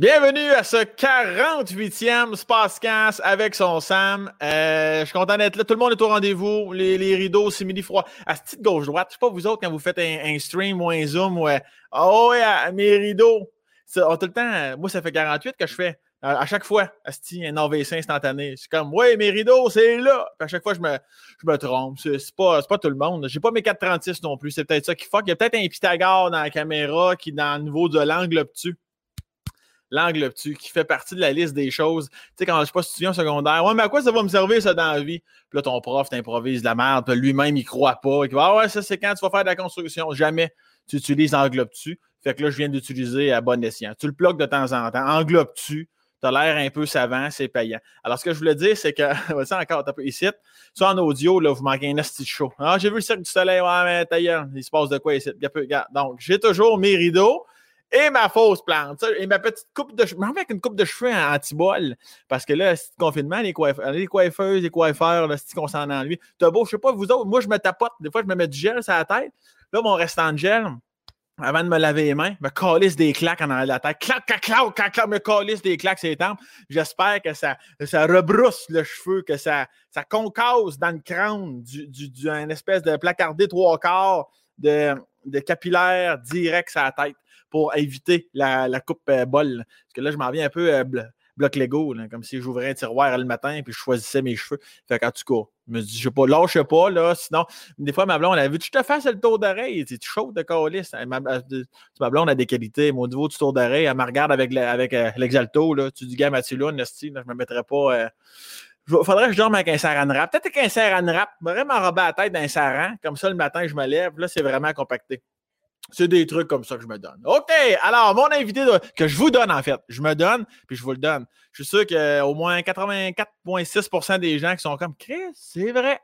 Bienvenue à ce 48e Spacecast avec son Sam. Euh, je suis content d'être là. Tout le monde est au rendez-vous. Les, rideaux, c'est midi froid. À ce petite gauche-droite, je sais pas vous autres quand vous faites un, stream ou un zoom. Ouais. Oh, ouais, mes rideaux. Oh, tout le temps, moi, ça fait 48 que je fais. À, chaque fois, Asti, un AVC instantané. C'est comme, ouais, mes rideaux, c'est là. Puis à chaque fois, je me, je me trompe. C'est pas, pas tout le monde. J'ai pas mes 436 non plus. C'est peut-être ça qui fuck. Il y a peut-être un Pythagore dans la caméra qui, dans le niveau de l'angle obtus, l'angle obtus, qui fait partie de la liste des choses. Tu sais, quand je sais pas si secondaire, ouais, mais à quoi ça va me servir ça dans la vie? Puis là, ton prof t'improvise de la merde, puis lui-même, il croit pas. Il va, ah ouais, ça, c'est quand tu vas faire de la construction? Jamais tu utilises l'angle obtus. Fait que là, je viens d'utiliser à bon escient. Tu le bloques de temps en temps. Angle obtus. Tu as l'air un peu savant, c'est payant. Alors, ce que je voulais dire, c'est que, voici encore, un peu ici, soit en audio, là, vous manquez un esti show. Ah, j'ai vu le cercle du soleil, ouais, mais tailleur, il se passe de quoi ici? Donc, j'ai toujours mes rideaux, et ma fausse plante. Et ma petite coupe de cheveux. avec une coupe de cheveux en anti-bol. Parce que là, c'est confinement, les, coiffeurs, les coiffeuses, les coiffeurs, là, c'est qu'on s'en lui. T'as beau, je sais pas, vous autres, moi, je me tapote. Des fois, je me mets du gel sur la tête. Là, mon restant de gel, avant de me laver les mains, me calisse des claques en arrière de la tête. Clac, clac, clac, clac, me calisse des claques sur les tempes. J'espère que ça, ça rebrousse le cheveu, que ça, ça concasse dans le crâne du, du, espèce de placardé trois quarts de, de capillaire direct sur la tête pour éviter la, coupe euh, bol. Parce que là, je m'en viens un peu euh, bloc Lego, comme si j'ouvrais un tiroir le matin puis je choisissais mes cheveux. Fait qu'en tout cas, je me dis, je sais pas, lâche pas, là, sinon, des fois, ma blonde, elle a vu, tu te fasses le tour d'oreille, tu chaud de calice. Ma, ma blonde a des qualités, mon niveau du tour d'oreille, elle me regarde avec, euh, l'exalto, là, tu dis, gars, Mathieu, là, je me mettrais pas. Il faudrait que je dorme avec un saran wrap. Peut-être qu'un saran wrap, vraiment enrober la tête d'un saran. Comme ça, le matin, je me lève. Là, c'est vraiment compacté. C'est des trucs comme ça que je me donne. OK, alors mon invité que je vous donne en fait, je me donne puis je vous le donne. Je suis sûr qu'au moins 84,6% des gens qui sont comme Chris, c'est vrai.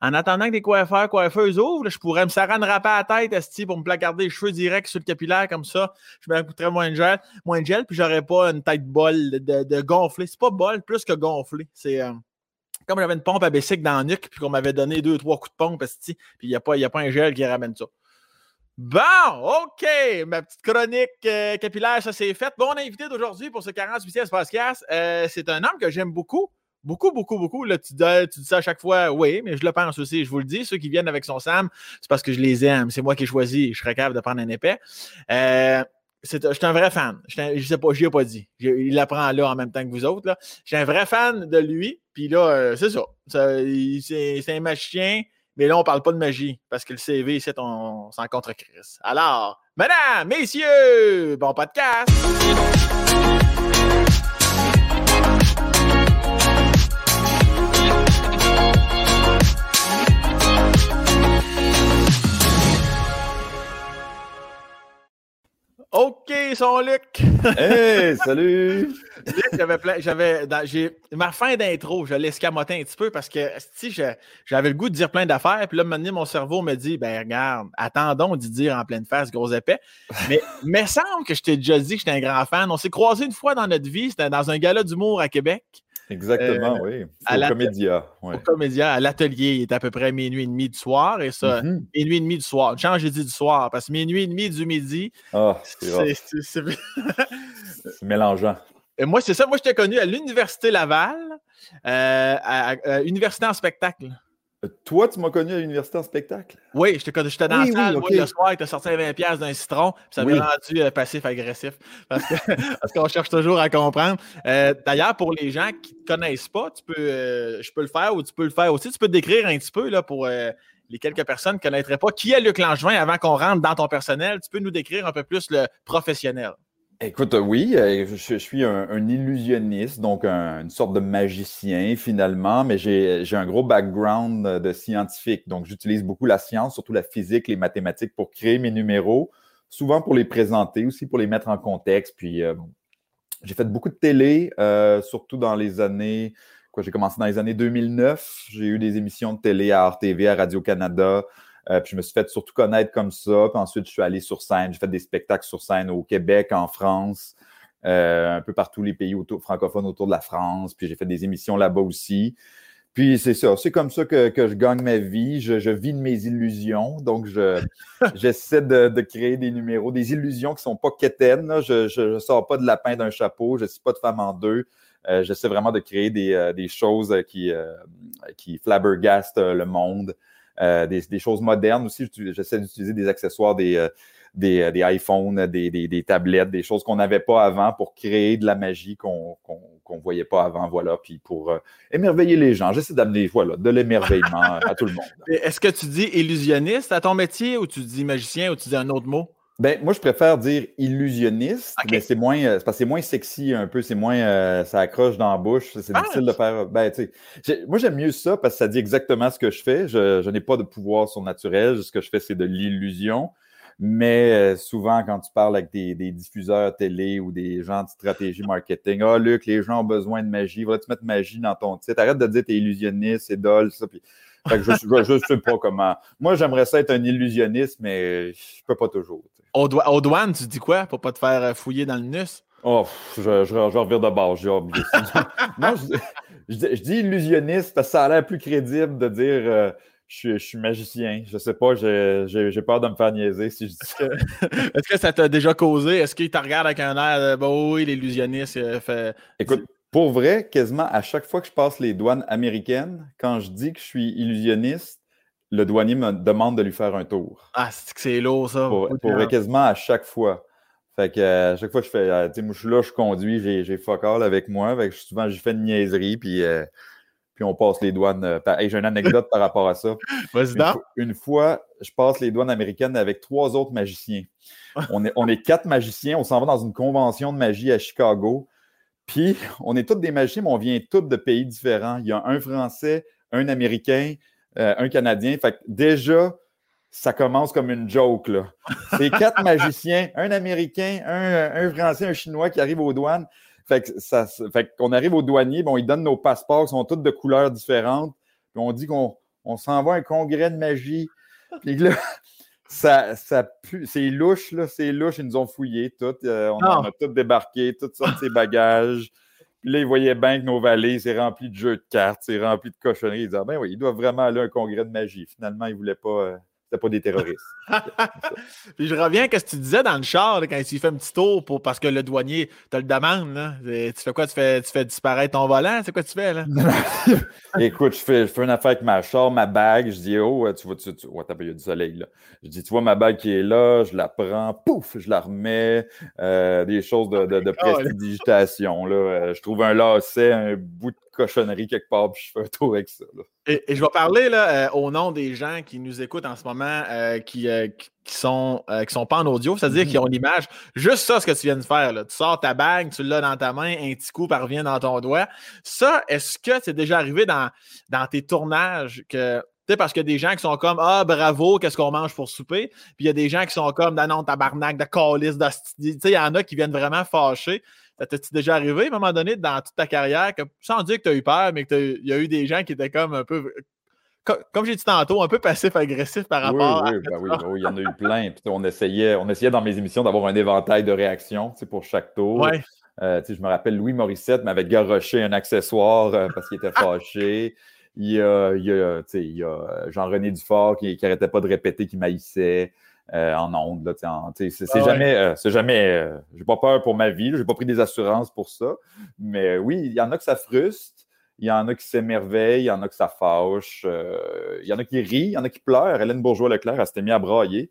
En attendant que des coiffeurs, coiffeuses ouvrent, je pourrais me saran à la tête pour me placarder les cheveux direct sur le capillaire comme ça. Je me coûterais moins de gel, moins de gel puis j'aurais pas une tête bol de, de gonfler. C'est pas bol plus que gonfler. C'est euh, comme j'avais une pompe à Bessic dans le nuque puis qu'on m'avait donné deux, trois coups de pompe, puis il n'y a, a pas un gel qui ramène ça. Bon, OK, ma petite chronique euh, capillaire, ça c'est fait. Bon, invité d'aujourd'hui pour ce 48e podcast, euh, c'est un homme que j'aime beaucoup. Beaucoup, beaucoup, beaucoup. Là, tu, dis, ça à chaque fois, oui, mais je le pense aussi. Je vous le dis, ceux qui viennent avec son Sam, c'est parce que je les aime. C'est moi qui ai choisi. Je serais capable de prendre un épais. Euh, je suis un vrai fan. Je ne sais pas, je ai pas dit. il l'apprend là en même temps que vous autres. Je suis un vrai fan de lui. Puis là, c'est ça. c'est un magicien. Mais là, on ne parle pas de magie parce que le CV, c'est on contre Chris. Alors, mesdames, messieurs, bon podcast! OK, son Luc! hey, salut! j'avais j'avais, j'ai, ma fin d'intro, je l'escamotais un petit peu parce que si j'avais le goût de dire plein d'affaires, puis là, maintenant, mon cerveau me dit, ben regarde, attendons d'y dire en pleine face, gros épais. Mais il me semble que je t'ai déjà dit que j'étais un grand fan. On s'est croisés une fois dans notre vie, c'était dans un gala d'humour à Québec. Exactement, euh, oui. au Comédia. Au Comédia, à l'atelier, il est à peu près minuit et demi du soir. Et ça, mm-hmm. minuit et demi du soir. Change, j'ai dit du soir, parce que minuit et demi du midi, oh, c'est mélangeant. Et moi, c'est ça. Moi, je t'ai connu à l'Université Laval, euh, à, Université en spectacle. Euh, toi, tu m'as connu à l'université en spectacle? Oui, j'étais dans la salle. Moi, le soir, tu as sorti 20$ d'un citron, puis ça m'a rendu passif-agressif. Parce, qu'on cherche toujours à comprendre. D'ailleurs, pour les gens qui ne te connaissent pas, tu peux, je peux le faire ou tu peux le faire aussi. Tu peux te décrire un petit peu là, pour les quelques personnes qui ne connaîtraient pas. Qui est Luc Langevin avant qu'on rentre dans ton personnel? Tu peux nous décrire un peu plus le professionnel. Écoute, oui, euh, je, suis un, illusionniste, donc une sorte de magicien finalement, mais j'ai un gros background de scientifique. Donc, j'utilise beaucoup la science, surtout la physique, les mathématiques pour créer mes numéros, souvent pour les présenter, aussi pour les mettre en contexte. Puis, euh, j'ai fait beaucoup de télé, euh, surtout dans les années, quoi, j'ai commencé dans les années 2009. J'ai eu des émissions de télé à RTV, à Radio-Canada. Euh, puis je me suis fait surtout connaître comme ça. Puis ensuite, je suis allé sur scène. J'ai fait des spectacles sur scène au Québec, en France, euh, un peu partout les pays francophones autour de la France. Puis j'ai fait des émissions là-bas aussi. Puis c'est ça, c'est comme ça que, je gagne ma vie. Je, vis de mes illusions. Donc, j'essaie de, créer des numéros, des illusions qui ne sont pas quétaines. Je ne sors pas de lapin d'un chapeau, je ne suis pas de femme en deux. Euh, j'essaie vraiment de créer des, euh, choses qui, euh, qui flabbergastent le monde, des, choses modernes aussi. J'essaie d'utiliser des accessoires, des, des, des iPhones, des, tablettes, des choses qu'on n'avait pas avant pour créer de la magie qu'on ne voyait pas avant, voilà, puis pour euh, émerveiller les gens. J'essaie d'amener, voilà, de l'émerveillement à tout le monde. Est-ce que tu dis illusionniste à ton métier ou tu dis magicien ou tu dis un autre mot? Ben, moi, je préfère dire illusionniste, mais c'est moins, euh, parce c'est moins sexy un peu, c'est moins, euh, ça accroche dans la bouche, c'est ah! difficile de faire. Ben, tu sais, moi, j'aime mieux ça parce que ça dit exactement ce que je fais. Je, je n'ai pas de pouvoir surnaturel. Ce que je fais, c'est de l'illusion. Mais euh, souvent, quand tu parles avec des, diffuseurs télé ou des gens de stratégie marketing, ah, Luc, les gens ont besoin de magie, va-tu mettre magie dans ton titre? Arrête de dire t'es illusionniste, c'est dol, ça. Puis... je ne sais pas comment. Moi, j'aimerais ça être un illusionniste, mais je peux pas toujours. Au, douane, tu dis quoi pour pas te faire euh, fouiller dans le nus? Oh, je, je, je revire de bord, j'ai oublié non, je, dis illusionniste parce que ça a l'air plus crédible de dire euh, je, suis magicien. Je sais pas, j'ai peur de me faire niaiser si je dis ça. Est-ce que ça t'a déjà causé? Est-ce qu'il te regarde avec un air de bon, oui, l'illusionniste euh, fait. Écoute, pour vrai, quasiment à chaque fois que je passe les douanes américaines, quand je dis que je suis illusionniste, le douanier me demande de lui faire un tour. Ah, c'est que c'est lourd, ça. Pour, quasiment à chaque fois. Fait que à chaque fois que je fais, euh, tu sais, moi je suis là, je conduis, j'ai fuck all avec moi. Fait que souvent, j'ai fait une niaiserie, puis euh, puis on passe les douanes. Euh, j'ai une anecdote par rapport à ça. Une, fois, je passe les douanes américaines avec trois autres magiciens. On est, on est quatre magiciens, on s'en va dans une convention de magie à Chicago. Puis on est tous des magiciens, mais on vient tous de pays différents. Il y a un Français, un Américain, euh, un Canadien. Fait que déjà, ça commence comme une joke. C'est quatre magiciens, un Américain, un, un Français, un Chinois qui arrivent aux douanes. Fait qu'on arrive au douanier, bon, ils donnent nos passeports qui sont tous de couleurs différentes. Puis on dit qu'on on, s'en va à un congrès de magie. Puis là, ça, ça c'est louche, là, c'est louche. Ils nous ont fouillés tout. Euh, on, a tout débarqué, toutes sortes de ses bagages. Puis là, ils voyaient bien que nos vallées, c'est rempli de jeux de cartes, c'est rempli de cochonneries. Ils disaient, ben oui, ils doivent vraiment aller à un congrès de magie. Finalement, ils ne voulaient pas. Euh, pas des terroristes. Puis je reviens à ce que tu disais dans le char quand tu fais un petit tour pour, parce que le douanier te le demande. Là. Tu fais quoi? Tu fais, tu fais disparaître ton volant? C'est quoi tu fais là? Écoute, je fais, je fais une affaire avec ma char, ma bague. Je dis, oh, tu vois, tu, tu oh, il y a du soleil là. Je dis, tu vois ma bague qui est là, je la prends, pouf, je la remets. Euh, des choses de, de, de prestidigitation. Là. Euh, je trouve un lacet, un bout de cochonnerie quelque part, puis je fais un tour avec ça. Et, je vais parler là, euh, au nom des gens qui nous écoutent en ce moment, euh, qui, euh, qui, sont, qui sont pas en audio, c'est-à-dire qui mm-hmm. ont l'image. Juste ça, ce que tu viens de faire. Là. Tu sors ta bague, tu l'as dans ta main, un petit coup parvient dans ton doigt. Ça, est-ce que c'est déjà arrivé dans, dans tes tournages que parce qu'il y a des gens qui sont comme Ah, bravo, qu'est-ce qu'on mange pour souper? Puis il y a des gens qui sont comme ah Non, tabarnak, de calice, Tu sais, il y en a qui viennent vraiment fâcher. Ça t'est déjà arrivé à un moment donné dans toute ta carrière, que, sans dire que tu as eu peur, mais qu'il y a eu des gens qui étaient comme un peu comme, j'ai dit tantôt, un peu passif-agressif par rapport oui, ben oui, oui, oui, il y en a eu plein. Puis on essayait, on essayait dans mes émissions d'avoir un éventail de réactions pour chaque tour. Ouais. Euh, je me rappelle Louis Morissette m'avait garoché un accessoire euh, parce qu'il était fâché. Il y a, a Jean-René Dufort qui n'arrêtait pas de répéter qu'il maïssait. Euh, en ondes. C'est ah jamais, euh, c'est jamais euh, j'ai pas peur pour ma vie, j'ai pas pris des assurances pour ça. Mais oui, il y en a que ça frustre, il y en a qui s'émerveillent, il y en a que ça fâche, il y en a qui rient, il y en a qui pleurent. Hélène Bourgeois-Leclerc, elle s'était mise à brailler.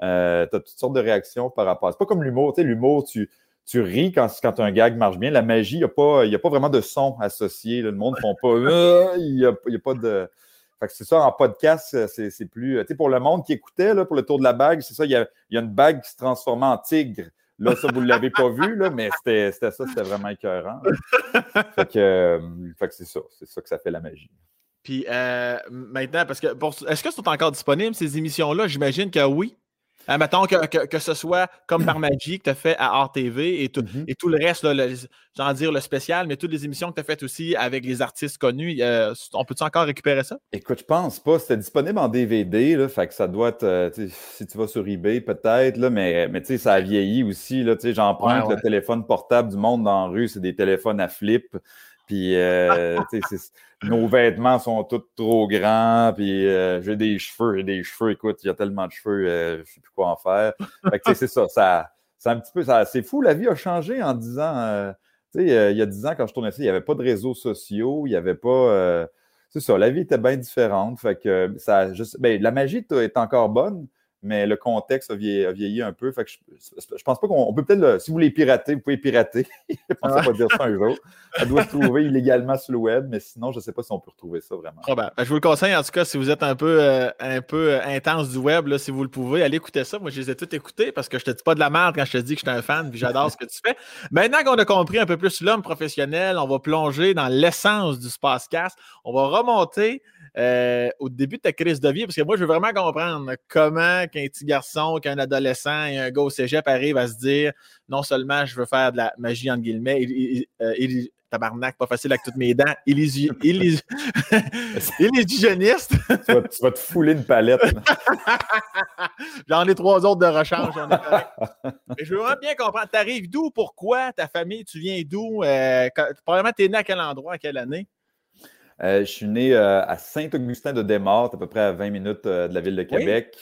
tu as toutes sortes de réactions par rapport à C'est pas comme l'humour. Tu sais, l'humour, tu, tu ris quand, quand un gag marche bien. La magie, il n'y a, pas, a pas vraiment de son associé. Le monde ne font pas. Il n'y a, a, pas de. Fait que c'est ça, en podcast, euh, c'est plus. Euh, tu sais, pour le monde qui écoutait, là, pour le tour de la bague, c'est ça, il y, a, une bague qui se transformait en tigre. Là, ça, vous ne l'avez pas vu, là, mais c'était ça, c'était vraiment écœurant. Fait que, euh, fait que c'est ça, c'est ça que ça fait la magie. Puis maintenant, parce que est-ce que sont encore disponibles ces émissions-là? J'imagine que oui. Euh, mettons que, que, ce soit comme par magie que tu as fait à RTV et tout, mm-hmm. et tout le reste, j'en dire le spécial, mais toutes les émissions que tu as faites aussi avec les artistes connus, on peut-tu encore récupérer ça? Écoute, je pense pas. C'était disponible en DVD, là, fait que ça doit être, euh, si tu vas sur eBay peut-être, mais, mais tu sais, ça a vieilli aussi. J'emprunte le téléphone portable du monde dans la rue, c'est des téléphones à flip. Puis euh, nos vêtements sont tous trop grands. Puis euh, j'ai des cheveux, j'ai des cheveux. Écoute, il y a tellement de cheveux, je ne sais plus quoi en faire. Fait que c'est ça. C'est un petit peu. C'est fou, la vie a changé en 10 ans. il y a 10 ans, quand je tournais ça, il n'y avait pas de réseaux sociaux, il n'y avait pas. c'est ça, la vie était bien différente. Ça, ben, la magie est encore bonne, mais le contexte a vieilli, un peu. Je, pense pas qu'on peut peut-être, si vous voulez pirater, vous pouvez pirater. je pense pas dire ça un jour. Ça doit se trouver illégalement sur le web, mais sinon, je ne sais pas si on peut retrouver ça vraiment. Ben, je vous le conseille, en tout cas, si vous êtes un peu, euh, euh, intense du web, si vous le pouvez, allez écouter ça. Moi, je les ai tous écoutés parce que je te dis pas de la merde quand je te dis que je suis un fan et j'adore ce que tu fais. Maintenant qu'on a compris un peu plus l'homme professionnel, on va plonger dans l'essence du Spacecast. On va remonter euh, au début de ta crise de vie, parce que moi, je veux vraiment comprendre comment qu'un petit garçon, qu'un adolescent et un gars au cégep arrivent à se dire non seulement je veux faire de la magie, entre guillemets, il, euh, tabarnak, pas facile avec toutes mes dents, illusionniste. tu, vas, tu vas te fouler une palette. J'en ai trois autres de rechange. Mais je veux vraiment bien comprendre. Tu arrives d'où, pourquoi, ta famille, tu viens d'où? Euh, probablement, tu es né à quel endroit, à quelle année? Euh, je suis né euh, à Saint-Augustin de Desmaures, à peu près à 20 minutes euh, de la ville de Québec.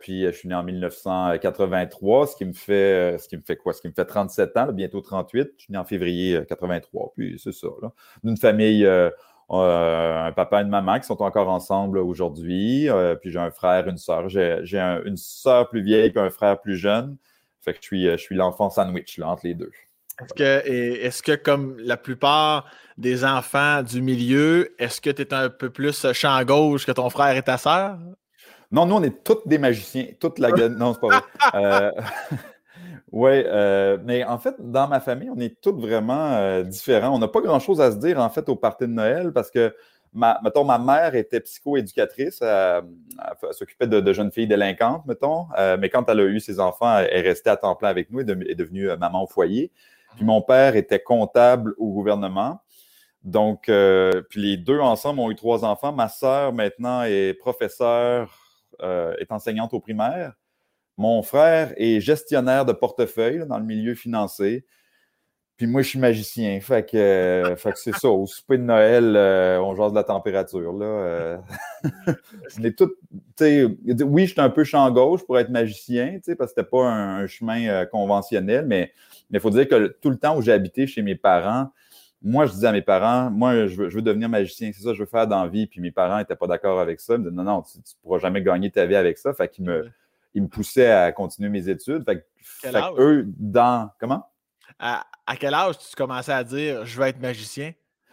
puis je suis né en 1983, ce qui me fait ce qui me fait quoi? Ce qui me fait 37 ans, bientôt 38. Je suis né en février 83. Puis c'est ça. D'une famille, un papa et une maman qui sont encore ensemble aujourd'hui. puis j'ai un frère, une sœur. J'ai une sœur plus vieille et un frère plus jeune. Fait que je suis, je suis l'enfant sandwich là, entre les deux. Est-ce que, est que, comme la plupart des enfants du milieu, est-ce que tu es un peu plus champ gauche que ton frère et ta sœur? Non, nous, on est tous des magiciens. Toute la Non, c'est pas vrai. Euh, oui, euh, mais en fait, dans ma famille, on est tous vraiment euh, différents. On n'a pas grand-chose à se dire, en fait, au party de Noël parce que, ma, mettons, ma mère était psychoéducatrice. Elle, elle, s'occupait de, jeunes filles délinquantes, mettons. mais quand elle a eu ses enfants, elle est restée à temps plein avec nous et est devenue maman au foyer. Puis mon père était comptable au gouvernement. Donc, euh, puis les deux ensemble ont eu trois enfants. Ma sœur, maintenant, est professeure, euh, est enseignante au primaire. Mon frère est gestionnaire de portefeuille dans le milieu financier. Puis moi, je suis magicien. Fait que, euh, c'est ça. Au souper de Noël, on jase de la température. Là. tout, oui, je suis un peu champ gauche pour être magicien, parce que c'était pas un, chemin conventionnel, mais il faut dire que tout le temps où j'ai habité chez mes parents, moi, je disais à mes parents, moi, je veux, devenir magicien, c'est ça que je veux faire dans la vie. Puis mes parents n'étaient pas d'accord avec ça. Ils me disaient, non, non, tu ne pourras jamais gagner ta vie avec ça. Fait qu'ils me, ils me poussaient à continuer mes études. Fait, fait eux, dans. Comment? À, quel âge tu commençais à dire, je veux être magicien?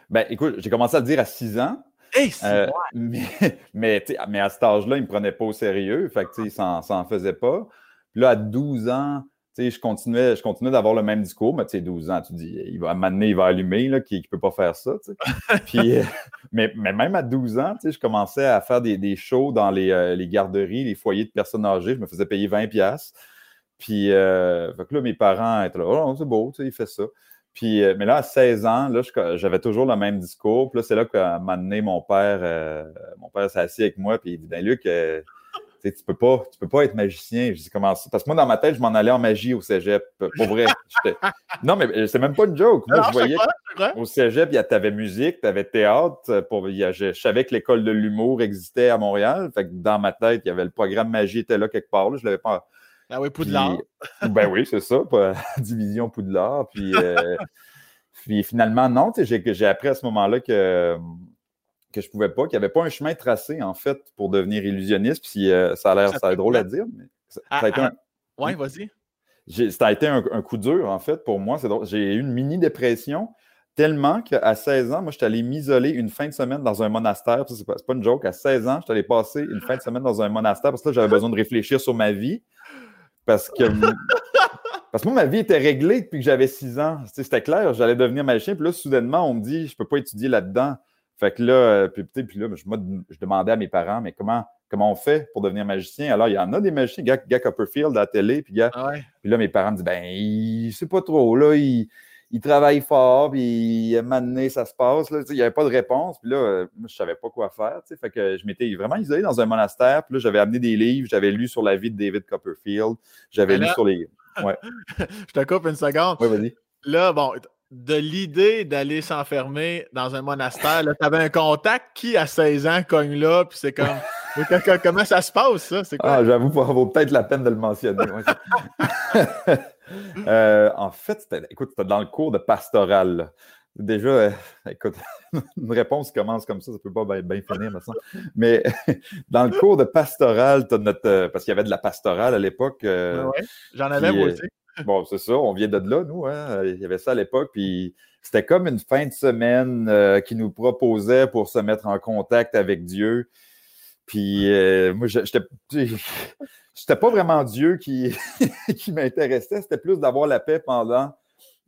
Ben, écoute, j'ai commencé à le dire à 6 ans. Hey, euh, mais, mais, mais, à cet âge-là, ils ne me prenaient pas au sérieux. Fait que, ils s'en faisaient pas. Puis là, à 12 ans, je continuais, je continuais d'avoir le même discours, mais tu sais, 12 ans, tu dis, il va m'amener, il va allumer, là, qui ne peut pas faire ça. Puis, euh, mais, même à 12 ans, je commençais à faire des, shows dans euh, les, garderies, les foyers de personnes âgées. Je me faisais payer 20$. Puis, euh, là, mes parents étaient là, oh, c'est beau, il fait ça. Puis, mais là, à 16 ans, là, j'avais toujours le même discours. Puis là, c'est là qu'à un moment donné, mon père, mon père s'est assis avec moi, puis il dit, ben Luc, tu peux pas, tu peux pas être magicien. Je dis comment ça? Parce que moi, dans ma tête, je m'en allais en magie au cégep. Pour vrai. non, mais euh, c'est même pas une joke. Moi, je voyais au cégep, tu avais musique, tu avais théâtre. Pour, je, savais que l'école de l'humour existait à Montréal. Fait que dans ma tête, il y avait le programme magie était là quelque part. Là. Je l'avais pas. Ah oui, Poudlard. ben oui, c'est ça. division Poudlard. Puis, euh, puis finalement, non. J'ai appris à ce moment-là que que je pouvais pas, qu'il n'y avait pas un chemin tracé, en fait, pour devenir illusionniste. Puis euh, ça a l'air drôle à dire, mais ça, a été un... Oui, vas-y. Ça a été un, coup dur, en fait, pour moi. J'ai eu une mini-dépression tellement qu'à 16 ans, moi, je suis allé m'isoler une fin de semaine dans un monastère. C'est pas, pas une joke. À 16 ans, je suis allé passer une fin de semaine dans un monastère parce que là, j'avais besoin de réfléchir sur ma vie. Parce que, parce que moi, ma vie était réglée depuis que j'avais 6 ans. C'était clair, j'allais devenir magicien. Puis là, soudainement, on me dit, je ne peux pas étudier là-dedans. Fait que là, euh, puis, puis là, je, je, demandais à mes parents, mais comment, comment on fait pour devenir magicien? Alors, il y en a des magiciens, gars, Copperfield à la télé, puis, gars, ah puis là, mes parents me disent, ben, il sait pas trop, là, il, il travaille fort, puis à un moment donné, ça se passe, là, il n'y avait pas de réponse, puis là, euh, moi, je savais pas quoi faire, tu sais, fait que je m'étais vraiment isolé dans un monastère, puis là, j'avais amené des livres, j'avais lu sur la vie de David Copperfield, j'avais lu sur les... Ouais. je te coupe une seconde. Oui, vas-y. Là, bon, de l'idée d'aller s'enfermer dans un monastère? Tu avais un contact qui, à 16 ans, cogne là, puis c'est comme. Comment ça se passe, ça? C'est quoi? Ah, j'avoue, ça vaut peut-être la peine de le mentionner. Euh, en fait, écoute, c'était dans le cours de pastoral. Déjà, euh, écoute, une réponse commence comme ça, ça ne peut pas bien, finir, me semble. Mais dans le cours de pastoral, as notre, euh, parce qu'il y avait de la pastorale à l'époque. oui, j'en avais moi aussi. Bon, c'est ça, on vient de là, nous. Hein? Il y avait ça à l'époque, puis c'était comme une fin de semaine qui nous proposait pour se mettre en contact avec Dieu. Puis euh, moi, j'étais, j'étais pas vraiment Dieu qui, m'intéressait, c'était plus d'avoir la paix pendant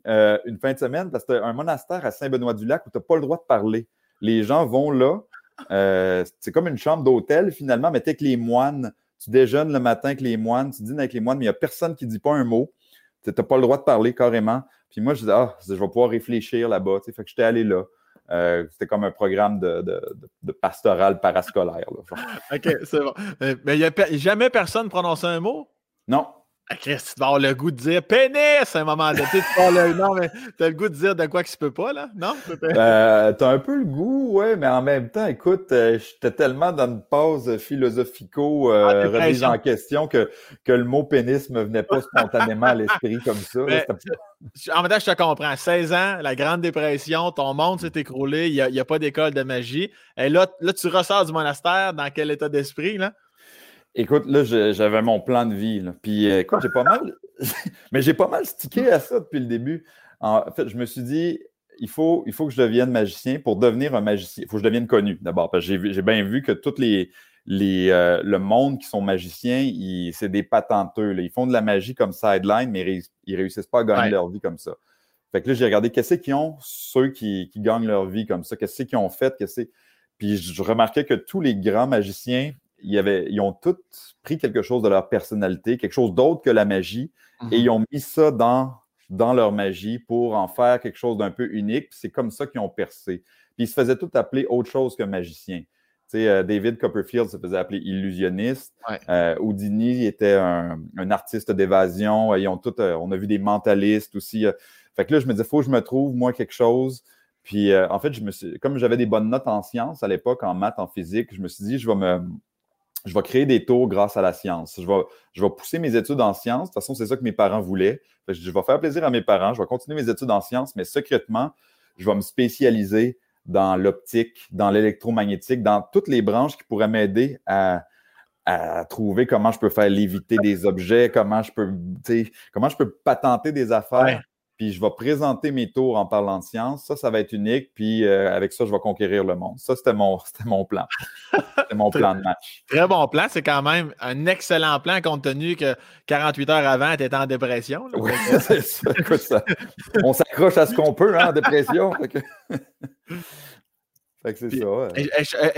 euh, une fin de semaine, parce que un monastère à Saint-Benoît-du-Lac où tu n'as pas le droit de parler. Les gens vont là, euh, c'est comme une chambre d'hôtel finalement, mais tu avec les moines. Tu déjeunes le matin avec les moines, tu dînes avec les moines, mais il n'y a personne qui ne dit pas un mot. Tu n'as pas le droit de parler carrément. Puis moi, je disais, ah, je vais pouvoir réfléchir là-bas. Fait que j'étais allé là. Euh, c'était comme un programme de, de, pastoral parascolaire. OK, c'est bon. Euh, mais il n'y a jamais personne prononce un mot? Non. Ah, Chris, tu vas avoir le goût de dire pénis à un moment donné. Tu le... Non, mais tu as le goût de dire de quoi qui se peut pas, là? Non? Euh, tu as un peu le goût, ouais, mais en même temps, écoute, euh, j'étais tellement dans une pause philosophico euh, ah, remise en question que, que le mot pénis me venait pas spontanément à l'esprit comme ça. en même temps, je te comprends. 16 ans, la Grande Dépression, ton monde s'est écroulé, il n'y a, a, pas d'école de magie. Et là, là, tu ressors du monastère, dans quel état d'esprit, là? Écoute, là, j'avais mon plan de vie. Puis, euh, écoute, j'ai pas mal, mais j'ai pas mal stické à ça depuis le début. En fait, je me suis dit, il faut, il faut que je devienne magicien. Pour devenir un magicien, il faut que je devienne connu d'abord. Parce que j'ai bien vu que tous les, les euh, le monde qui sont magiciens, c'est des patenteux. Ils font de la magie comme sideline, mais ils, réussissent pas à gagner leur vie comme ça. Fait que là, j'ai regardé qu'est-ce qu'ils ont, ceux qui, qui, gagnent leur vie comme ça, qu'est-ce qu'ils ont fait, qu'est-ce Puis je remarquais que tous les grands magiciens ils, ont tous pris quelque chose de leur personnalité, quelque chose d'autre que la magie, et mhm. ils ont mis ça dans, dans leur magie pour en faire quelque chose d'un peu unique. C'est comme ça qu'ils ont percé. Puis ils se faisaient tout appeler autre chose que magicien. Tu sais, euh, David Copperfield se faisait appeler illusionniste. Euh, Houdini était un, artiste d'évasion. Ils ont tout, euh, on a vu des mentalistes aussi. Fait que là, je me disais, il faut que je me trouve, moi, quelque chose. Puis, en fait, je me suis, comme j'avais des bonnes notes en sciences à l'époque, en maths, en physique, je me suis dit, je vais me, je vais créer des tours grâce à la science. Je vais, je vais pousser mes études en sciences. De toute façon, c'est ça que mes parents voulaient. Je vais faire plaisir à mes parents. Je vais continuer mes études en sciences, mais secrètement, je vais me spécialiser dans l'optique, dans l'électromagnétique, dans toutes les branches qui pourraient m'aider à, trouver comment je peux faire léviter des objets, comment je peux, comment je peux patenter des affaires puis je vais présenter mes tours en parlant de science. Ça, ça va être unique, puis euh, avec ça, je vais conquérir le monde. Ça, c'était mon, mon plan. C'était mon plan de match. Très bon plan. C'est quand même un excellent plan, compte tenu que 48 heures avant, tu étais en dépression. oui, c'est ça. Écoute, ça. On s'accroche à ce qu'on peut hein, en dépression. Fait que, c'est ça.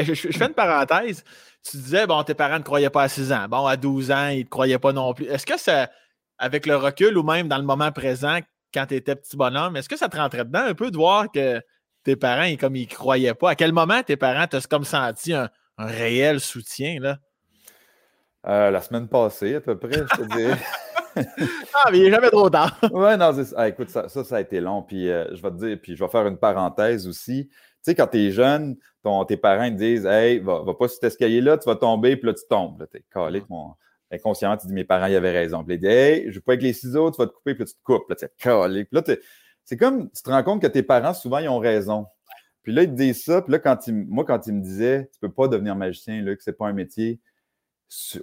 Je, fais une parenthèse. Tu disais, bon, tes parents ne croyaient pas à 6 ans. Bon, à 12 ans, ils ne te croyaient pas non plus. Est-ce que ça, avec le recul ou même dans le moment présent, quand tu étais petit bonhomme. Est-ce que ça te rentrait dedans un peu de voir que tes parents, ils, comme ils croyaient pas? À quel moment tes parents t'ont comme senti un, réel soutien? Là? Euh, la semaine passée, à peu près, je te dis. ah, mais il n'est jamais trop tard. ouais, non, ah, écoute, ça, ça, a été long. Puis euh, je vais te dire, puis je vais faire une parenthèse aussi. Tu sais, quand tu es jeune, ton, tes parents te disent Hey, va, va pas sur cet escalier-là, tu vas tomber, puis là, tu tombes. Tu es calé, mon inconsciemment, tu dis, mes parents, ils avaient raison. Puis ils disent, hey, je joue pas avec les ciseaux, tu vas te couper, puis tu te coupes. Là, tu Puis là, c'est comme, tu te rends compte que tes parents, souvent, ils ont raison. Puis là, ils te disent ça. Puis là, quand ils, moi, quand ils me disaient, tu peux pas devenir magicien, là, que c'est pas un métier,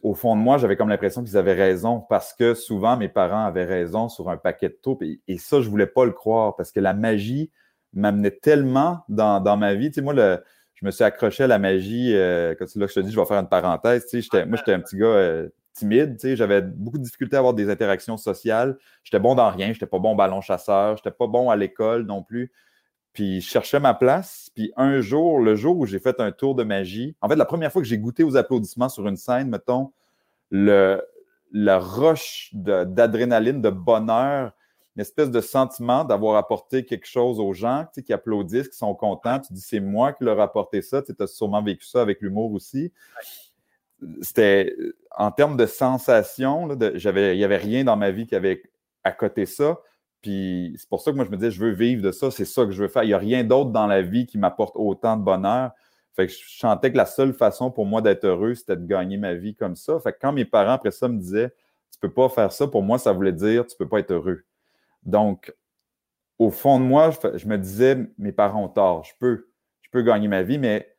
au fond de moi, j'avais comme l'impression qu'ils avaient raison parce que souvent, mes parents avaient raison sur un paquet de taupes. Et, ça, je voulais pas le croire parce que la magie m'amenait tellement dans, dans, ma vie. Tu sais, moi, le, je me suis accroché à la magie. Euh, quand là je te dis, je vais faire une parenthèse. Tu sais, moi, j'étais un petit gars euh, timide. J'avais beaucoup de difficultés à avoir des interactions sociales. J'étais bon dans rien. J'étais pas bon ballon chasseur. J'étais pas bon à l'école non plus. Puis je cherchais ma place. Puis un jour, le jour où j'ai fait un tour de magie, en fait, la première fois que j'ai goûté aux applaudissements sur une scène, mettons, le, la roche d'adrénaline, de, bonheur, une espèce de sentiment d'avoir apporté quelque chose aux gens qui applaudissent, qui sont contents. Tu dis, c'est moi qui leur ai apporté ça. Tu as sûrement vécu ça avec l'humour aussi c'était en termes de sensation, il n'y avait rien dans ma vie qui avait à côté ça. Puis c'est pour ça que moi, je me disais, je veux vivre de ça, c'est ça que je veux faire. Il n'y a rien d'autre dans la vie qui m'apporte autant de bonheur. Fait que je chantais que la seule façon pour moi d'être heureux, c'était de gagner ma vie comme ça. Fait que quand mes parents, après ça, me disaient, tu peux pas faire ça, pour moi, ça voulait dire, tu peux pas être heureux. Donc, au fond de moi, je, me disais, mes parents ont tort, je peux, je peux gagner ma vie, mais,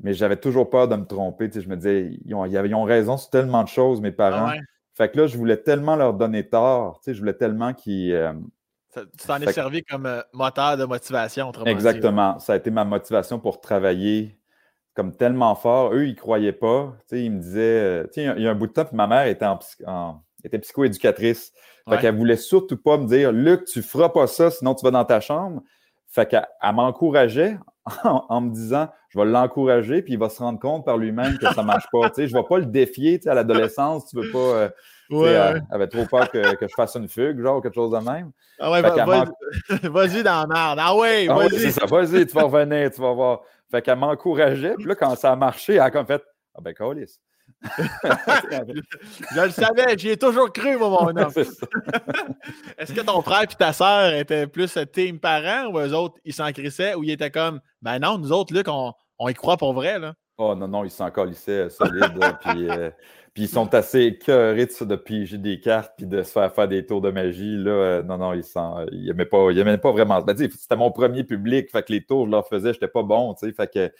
mais j'avais toujours peur de me tromper. je me disais, ils ont, raison sur tellement de choses, mes parents. Ah fait que là, je voulais tellement leur donner tort, je voulais tellement qu'ils. Euh, tu t'en es servi comme euh, moteur de motivation, autrement Exactement. Ça a été ma motivation pour travailler comme tellement fort. Eux, ils ne croyaient pas. ils me disaient. Euh, il y a un bout de temps, puis ma mère était, en, était psychoéducatrice. Fait qu'elle voulait surtout pas me dire Luc, tu feras pas ça, sinon tu vas dans ta chambre. Fait qu'elle m'encourageait en, me disant Je vais l'encourager, puis il va se rendre compte par lui-même que ça ne marche pas. je ne vais pas le défier à l'adolescence, tu veux pas. Euh, ouais. Elle avait trop peur que, je fasse une fugue, genre quelque chose de même. Ah ouais, vas-y dans la merde. Ah ouais, ah vas-y. ça, vas-y, tu vas revenir, tu vas voir. Fait qu'elle m'encourageait, puis là, quand ça a marché, elle a comme fait Ah ben, Colis. je le savais, j'y ai toujours cru, moi, mon homme. Est-ce que ton frère et ta sœur étaient plus team parents ou eux autres, ils s'en crissaient ou ils étaient comme, ben non, nous autres, Luc, on, on y croit pour vrai, là? Oh non, non, ils s'en colissaient solide. puis, euh, puis ils sont assez écœurés de, de piger des cartes puis de se faire faire des tours de magie. Là, euh, non, non, ils n'aimaient pas, ils pas vraiment. Ben, c'était mon premier public, fait que les tours, je leur faisais, j'étais pas bon, tu sais, fait que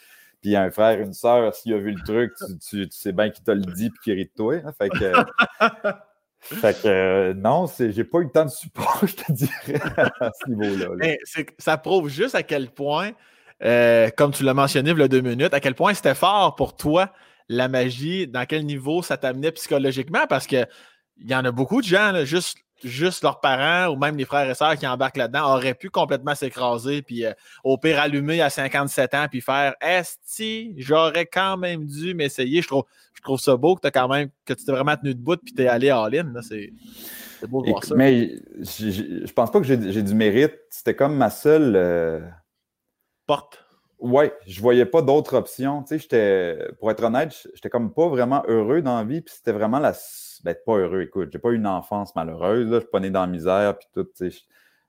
puis un frère, une sœur, s'il a vu le truc, tu, sais bien qu'il t'a le dit puis qu'il rit de toi. Hein. Fait que, fait que euh, non, j'ai pas eu le temps de support, je te dirais, à ce niveau-là. Ça prouve juste à quel point, euh, comme tu l'as mentionné il y a deux minutes, à quel point c'était fort pour toi la magie, dans quel niveau ça t'amenait psychologiquement, parce que il y en a beaucoup de gens, là, juste juste leurs parents ou même les frères et sœurs qui embarquent là-dedans auraient pu complètement s'écraser puis euh, au pire allumer à 57 ans puis faire Esti, j'aurais quand même dû m'essayer. Je trouve, je trouve ça beau que tu quand même que tu t'es vraiment tenu debout puis tu es allé à in C'est beau de voir ça. Mais je pense pas que j'ai du mérite. C'était comme ma seule euh, Ouais, je voyais pas d'autres options. Tu sais, pour être honnête, j'étais comme pas vraiment heureux dans la vie, puis c'était vraiment la ben, pas heureux. Écoute, j'ai pas eu une enfance malheureuse, là, je suis pas né dans la misère, puis tout,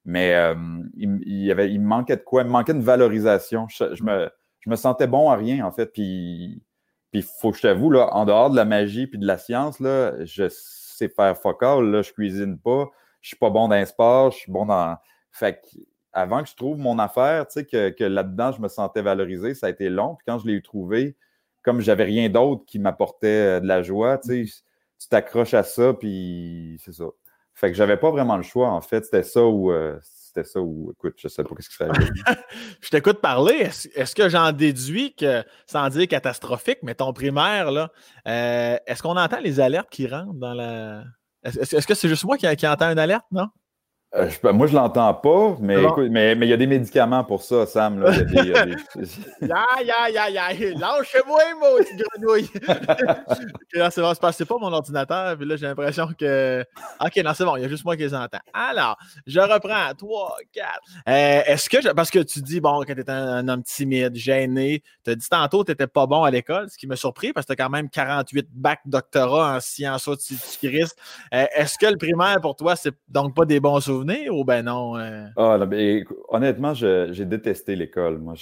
Mais euh, il, y avait, il me manquait de quoi? Il me manquait de valorisation. Je, me, je me sentais bon à rien, en fait. Puis, il faut que je t'avoue, là, en dehors de la magie puis de la science, là, je sais faire focal, là, je cuisine pas, je suis pas bon dans un sport, je suis bon dans. Avant que je trouve mon affaire, tu sais, que, que là-dedans, je me sentais valorisé, ça a été long. Puis quand je l'ai eu trouvé, comme j'avais rien d'autre qui m'apportait de la joie, tu sais, tu t'accroches à ça, puis c'est ça. Fait que j'avais pas vraiment le choix, en fait. C'était ça ou. Euh, c'était ça ou. Écoute, je sais pas ce qui serait Je t'écoute parler. Est-ce que j'en déduis que, sans dire catastrophique, mais ton primaire, là, euh, est-ce qu'on entend les alertes qui rentrent dans la. Est-ce que c'est juste moi qui, qui entend une alerte, non? Euh, moi, je l'entends pas, mais mais il y a des médicaments pour ça, Sam. Là. Il y a des, aïe, aïe, aïe, aïe, lâche-moi, mon petit grenouille. là, c'est bon, c'est pas mon ordinateur, puis là, j'ai l'impression que. Ok, non, c'est bon, il y a juste moi qui les entends. Alors, je reprends. 3, 4. Euh, est-ce que. Parce que tu dis, bon, quand tu étais un, homme timide, gêné, tu as dit tantôt que tu n'étais pas bon à l'école, ce qui me surpris parce que tu as quand même 48 bacs doctorat en sciences risque. Euh, est-ce que le primaire pour toi, c'est donc pas des bons souvenirs? Ou ben non? Euh? Ah, ben, honnêtement, j'ai détesté l'école. Moi,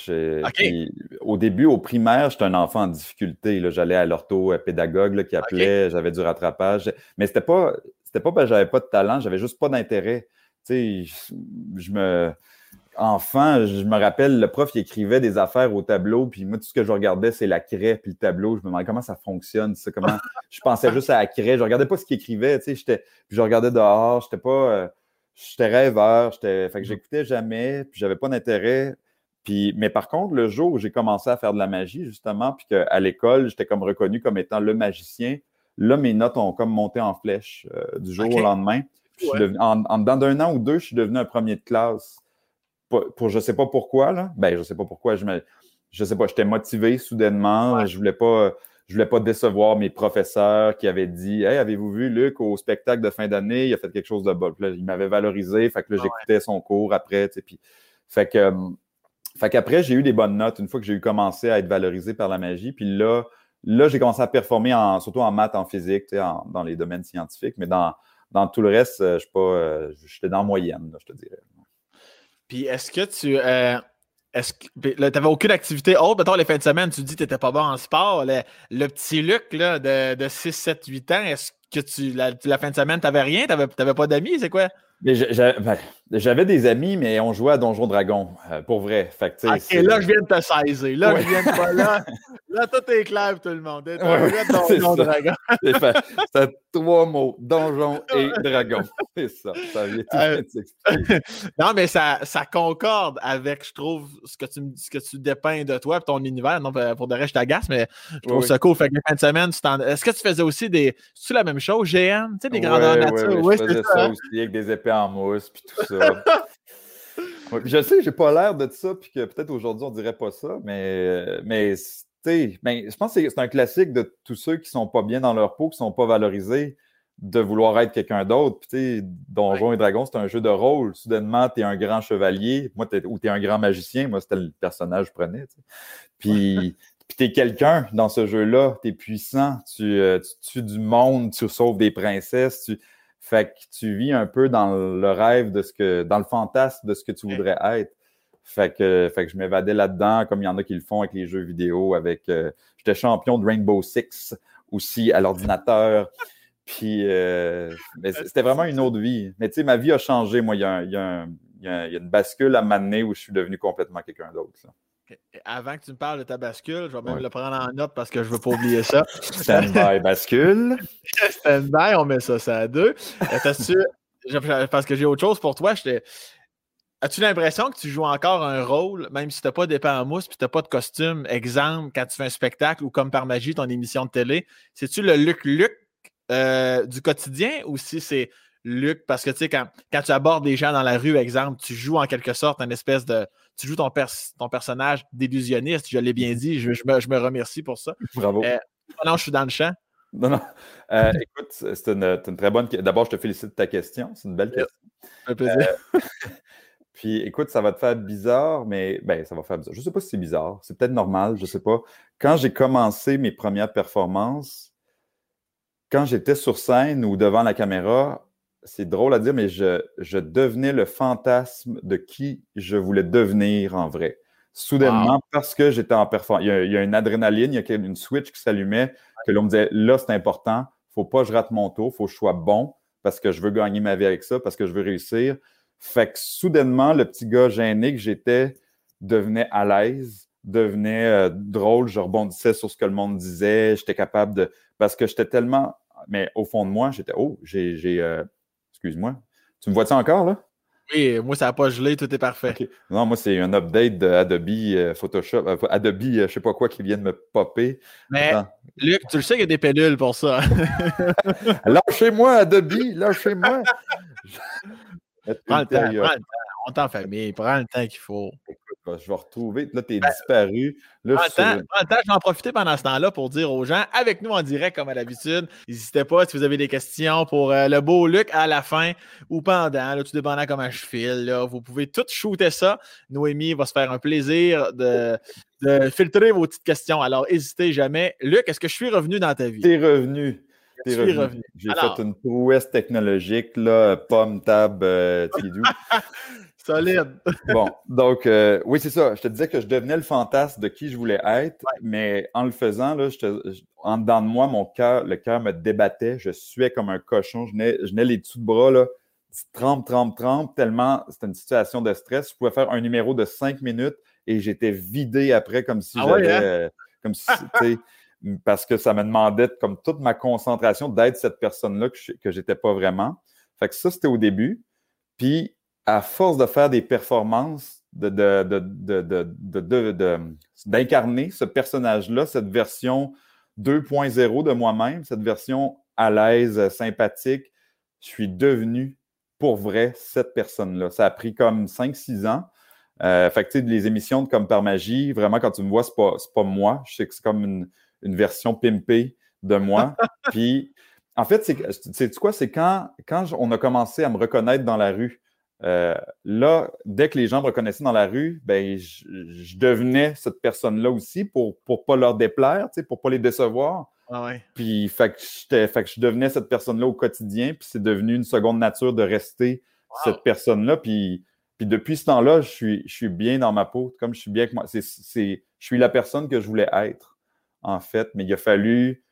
au début, au primaire, j'étais un enfant en difficulté. J'allais à l'ortho-pédagogue qui appelait, j'avais du rattrapage. Mais c'était pas, c'était pas parce que j'avais pas de talent, j'avais juste pas d'intérêt. Tu sais, je me enfant, je me rappelle, le prof, il écrivait des affaires au tableau, puis moi, tout ce que je regardais, c'est la craie, puis le tableau. Je me demandais comment ça fonctionne, ça, comment... je pensais juste à la craie. Je regardais pas ce qu'il écrivait, tu sais, je regardais dehors, j'étais pas... Euh, j'étais rêveur, j'étais, fait que mmh. j'écoutais jamais, puis j'avais pas d'intérêt. Puis, mais par contre, le jour où j'ai commencé à faire de la magie, justement, puis qu'à l'école, j'étais comme reconnu comme étant le magicien, là, mes notes ont comme monté en flèche euh, du jour au lendemain. en, dedans d'un an ou deux, je suis devenu un premier de classe. Pour, pour je sais pas pourquoi, là. Ben, je sais pas pourquoi. Je me, je sais pas, j'étais motivé soudainement. Je voulais pas je voulais pas décevoir mes professeurs qui avaient dit Hey, avez-vous vu Luc au spectacle de fin d'année, il a fait quelque chose de bon. il m'avait valorisé, fait que là, ah j'écoutais son cours après. Puis, fait que fait qu'après, j'ai eu des bonnes notes une fois que j'ai eu commencé à être valorisé par la magie. Puis là, là j'ai commencé à performer en, surtout en maths, en physique, dans les domaines scientifiques, mais dans, dans tout le reste, je suis pas. J'étais dans la moyenne, je te dirais. Puis est-ce que tu. Est-ce que tu n'avais aucune activité autre? Mettons, les fins de semaine, tu dis que tu n'étais pas bon en sport. Le, petit Luc là, de, de 6, 7, 8 ans, est-ce que tu la, fin de semaine, tu n'avais rien? Tu n'avais pas d'amis? C'est quoi? Ben, j'avais des amis, mais on jouait à Donjon Dragon, euh, pour vrai. Fait que, là, je viens de te saisir. Là, je viens de pas là. Là, tout est clair, tout le monde. Ouais, Donjon Dragon. C'est trois mots Donjon et Dragon. C'est ça. ça vient euh, non, mais ça, ça concorde avec, je trouve, ce que tu, ce que tu dépeins de toi et ton univers. Non, pour de vrai, je t'agace, mais je trouve ça cool. Fait que les fins de semaine, est-ce que tu faisais aussi des. C'est la même chose, GM? Tu sais, des grandeurs nature? Oui, je faisais ça, hein? aussi avec des épées en mousse puis tout ça. Je sais, j'ai pas l'air de ça, puis que peut-être aujourd'hui on dirait pas ça, mais, mais ben, je pense que c'est un classique de tous ceux qui sont pas bien dans leur peau, qui sont pas valorisés, de vouloir être quelqu'un d'autre. Puis, Donjons et Dragons, c'est un jeu de rôle. Soudainement, tu es un grand chevalier, moi, ou tu es un grand magicien. Moi, c'était le personnage que je prenais. Puis, puis tu es quelqu'un dans ce jeu-là, tu es puissant, euh, tu, tues du monde, tu sauves des princesses, tu, fait que tu vis un peu dans le rêve de ce que, dans le fantasme de ce que tu voudrais être. Fait que, fait que je m'évadais là-dedans, comme il y en a qui le font avec les jeux vidéo, avec. Euh, j'étais champion de Rainbow Six aussi à l'ordinateur. Puis euh, c'était vraiment une autre vie. Mais tu sais, ma vie a changé. Moi, il y a, il y a, il y a une bascule à m'amener où je suis devenu complètement quelqu'un d'autre. Avant que tu me parles de ta bascule, je vais même le prendre en note parce que je ne veux pas oublier ça. Stand-by bascule. Stand-by, on met ça, ça à deux. parce que j'ai autre chose pour toi. As-tu l'impression que tu joues encore un rôle, même si tu n'as pas d'épée en mousse et tu n'as pas de costume, exemple, quand tu fais un spectacle ou comme par magie, ton émission de télé, c'est-tu le Luc-Luc euh, du quotidien ou si c'est Luc, parce que tu sais, quand, quand tu abordes des gens dans la rue, exemple, tu joues en quelque sorte une espèce de. Tu joues ton, ton personnage d'illusionniste, je l'ai bien dit, je, me, remercie pour ça. Bravo. Euh, non, je suis dans le champ. Non, non. Euh, écoute, c'est une, très bonne. D'abord, je te félicite de ta question. C'est une belle question. plaisir. Euh, puis écoute, ça va te faire bizarre, mais ben, ça va faire bizarre. Je ne sais pas si c'est bizarre. C'est peut-être normal, je ne sais pas. Quand j'ai commencé mes premières performances, quand j'étais sur scène ou devant la caméra, c'est drôle à dire, mais je, devenais le fantasme de qui je voulais devenir en vrai. Soudainement, parce que j'étais en performance. Il, y a une adrénaline, il y a une switch qui s'allumait, que l'on me disait là, c'est important, il ne faut pas que je rate mon tour, il faut que je sois bon parce que je veux gagner ma vie avec ça, parce que je veux réussir. Fait que soudainement, le petit gars gêné que j'étais devenait à l'aise, devenait euh, drôle, je rebondissais sur ce que le monde disait, j'étais capable de. Parce que j'étais tellement. Mais au fond de moi, j'étais Oh, j'ai. Euh, Excuse-moi. Tu me vois-tu encore, là? Oui, moi, ça n'a pas gelé, tout est parfait. Non, moi, c'est un update d'Adobe euh, Photoshop, euh, Adobe, euh, je ne sais pas quoi, qui vient de me popper. Mais, Luc, tu le sais qu'il y a des pellules pour ça. lâchez-moi, Adobe, lâchez-moi. prends le temps, prends le temps. On t'en famille, prends le temps qu'il faut je vais retrouver. Là, tu es ben, disparu. Là, je vais en profiter pendant ce temps-là pour dire aux gens, avec nous en direct comme à l'habitude, n'hésitez pas si vous avez des questions pour euh, le beau Luc à la fin ou pendant, là, tout dépendant comment je file. vous pouvez tout shooter ça. Noémie va se faire un plaisir de, filtrer vos petites questions. Alors, n'hésitez jamais. Luc, est-ce que je suis revenu dans ta vie? Tu es revenu. J'ai fait une prouesse technologique, là, pomme, tab, euh. Solide. bon, donc, euh, oui, c'est ça. Je te disais que je devenais le fantasme de qui je voulais être, mais en le faisant, là, en dedans de moi, mon cœur, le cœur me débattait. Je suais comme un cochon. Je n'ai les dessous de bras, là, trempe, trempe, trempe, tellement c'était une situation de stress. Je pouvais faire un numéro de cinq minutes et j'étais vidé après comme si ah j'avais. Hein? Euh, comme si, parce que ça me demandait comme toute ma concentration d'être cette personne-là que je n'étais pas vraiment. Fait que ça, c'était au début. Puis à force de faire des performances, d'incarner ce personnage-là, cette version 2.0 de moi-même, cette version à l'aise, sympathique, je suis devenu pour vrai cette personne-là. Ça a pris comme 5-6 ans. Euh, fait que, les émissions de Comme par magie, vraiment, quand tu me vois, c'est pas, pas moi. Je sais que c'est comme une, version pimpée de moi. Puis, en fait, c'est quoi? C'est quand, quand on a commencé à me reconnaître dans la rue. Euh, là, dès que les gens me reconnaissaient dans la rue, ben, je, devenais cette personne-là aussi pour ne pas leur déplaire, pour ne pas les décevoir. Puis, fait que, fait que je devenais cette personne-là au quotidien, puis c'est devenu une seconde nature de rester cette personne-là. Puis, puis depuis ce temps-là, je suis, je suis bien dans ma peau, comme je suis bien avec moi. C'est, je suis la personne que je voulais être, en fait, mais il a fallu.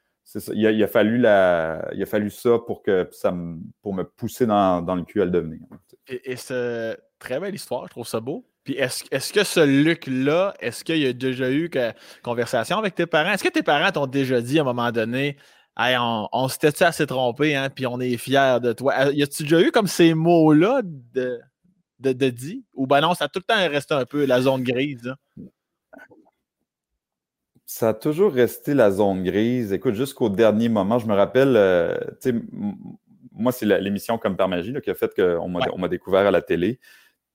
il, a, fallu la, il a fallu ça pour que ça me, pour me pousser dans, dans le cul à le devenir. Et, et c'est très belle histoire, je trouve ça beau. Puis est-ce est que ce Luc-là, est-ce qu'il y a déjà eu que, conversation avec tes parents? Est-ce que tes parents t'ont déjà dit à un moment donné, hey, on, on s'était assez trompé, hein, puis on est fiers de toi? Y a-tu déjà eu comme ces mots-là de, de, dit? Ou ben non, ça a tout le temps resté un peu la zone grise? Ça a toujours resté la zone grise. Écoute, jusqu'au dernier moment, je me rappelle, euh, tu sais, moi, c'est l'émission Comme par magie qui a fait qu'on m'a découvert à la télé.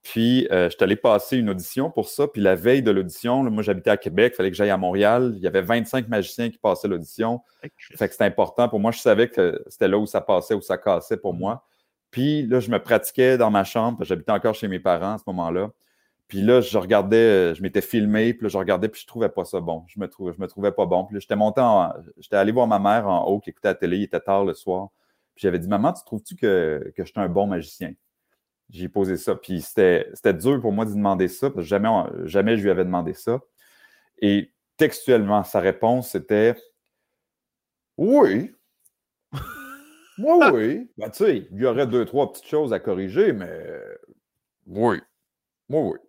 Puis, euh, je suis allé passer une audition pour ça. Puis, la veille de l'audition, moi, j'habitais à Québec, il fallait que j'aille à Montréal. Il y avait 25 magiciens qui passaient l'audition. Fait que c'était important pour moi. Je savais que c'était là où ça passait, où ça cassait pour moi. Mm-hmm. Puis, là, je me pratiquais dans ma chambre. J'habitais encore chez mes parents à ce moment-là. Puis là, je regardais, euh, je m'étais filmé, puis là, je regardais, puis je trouvais pas ça bon. Je me, trouvais, je me trouvais pas bon. Puis là, j'étais monté en. J'étais allé voir ma mère en haut qui écoutait la télé, il était tard le soir. Puis j'avais dit, Maman, tu trouves-tu que, que j'étais un bon magicien? J'ai posé ça. Puis c'était dur pour moi de demander ça, parce que jamais, jamais je lui avais demandé ça. Et textuellement, sa réponse c'était Oui. Moi, oui. Ben, tu sais, il y aurait deux, trois petites choses à corriger, mais oui. Moi, oui.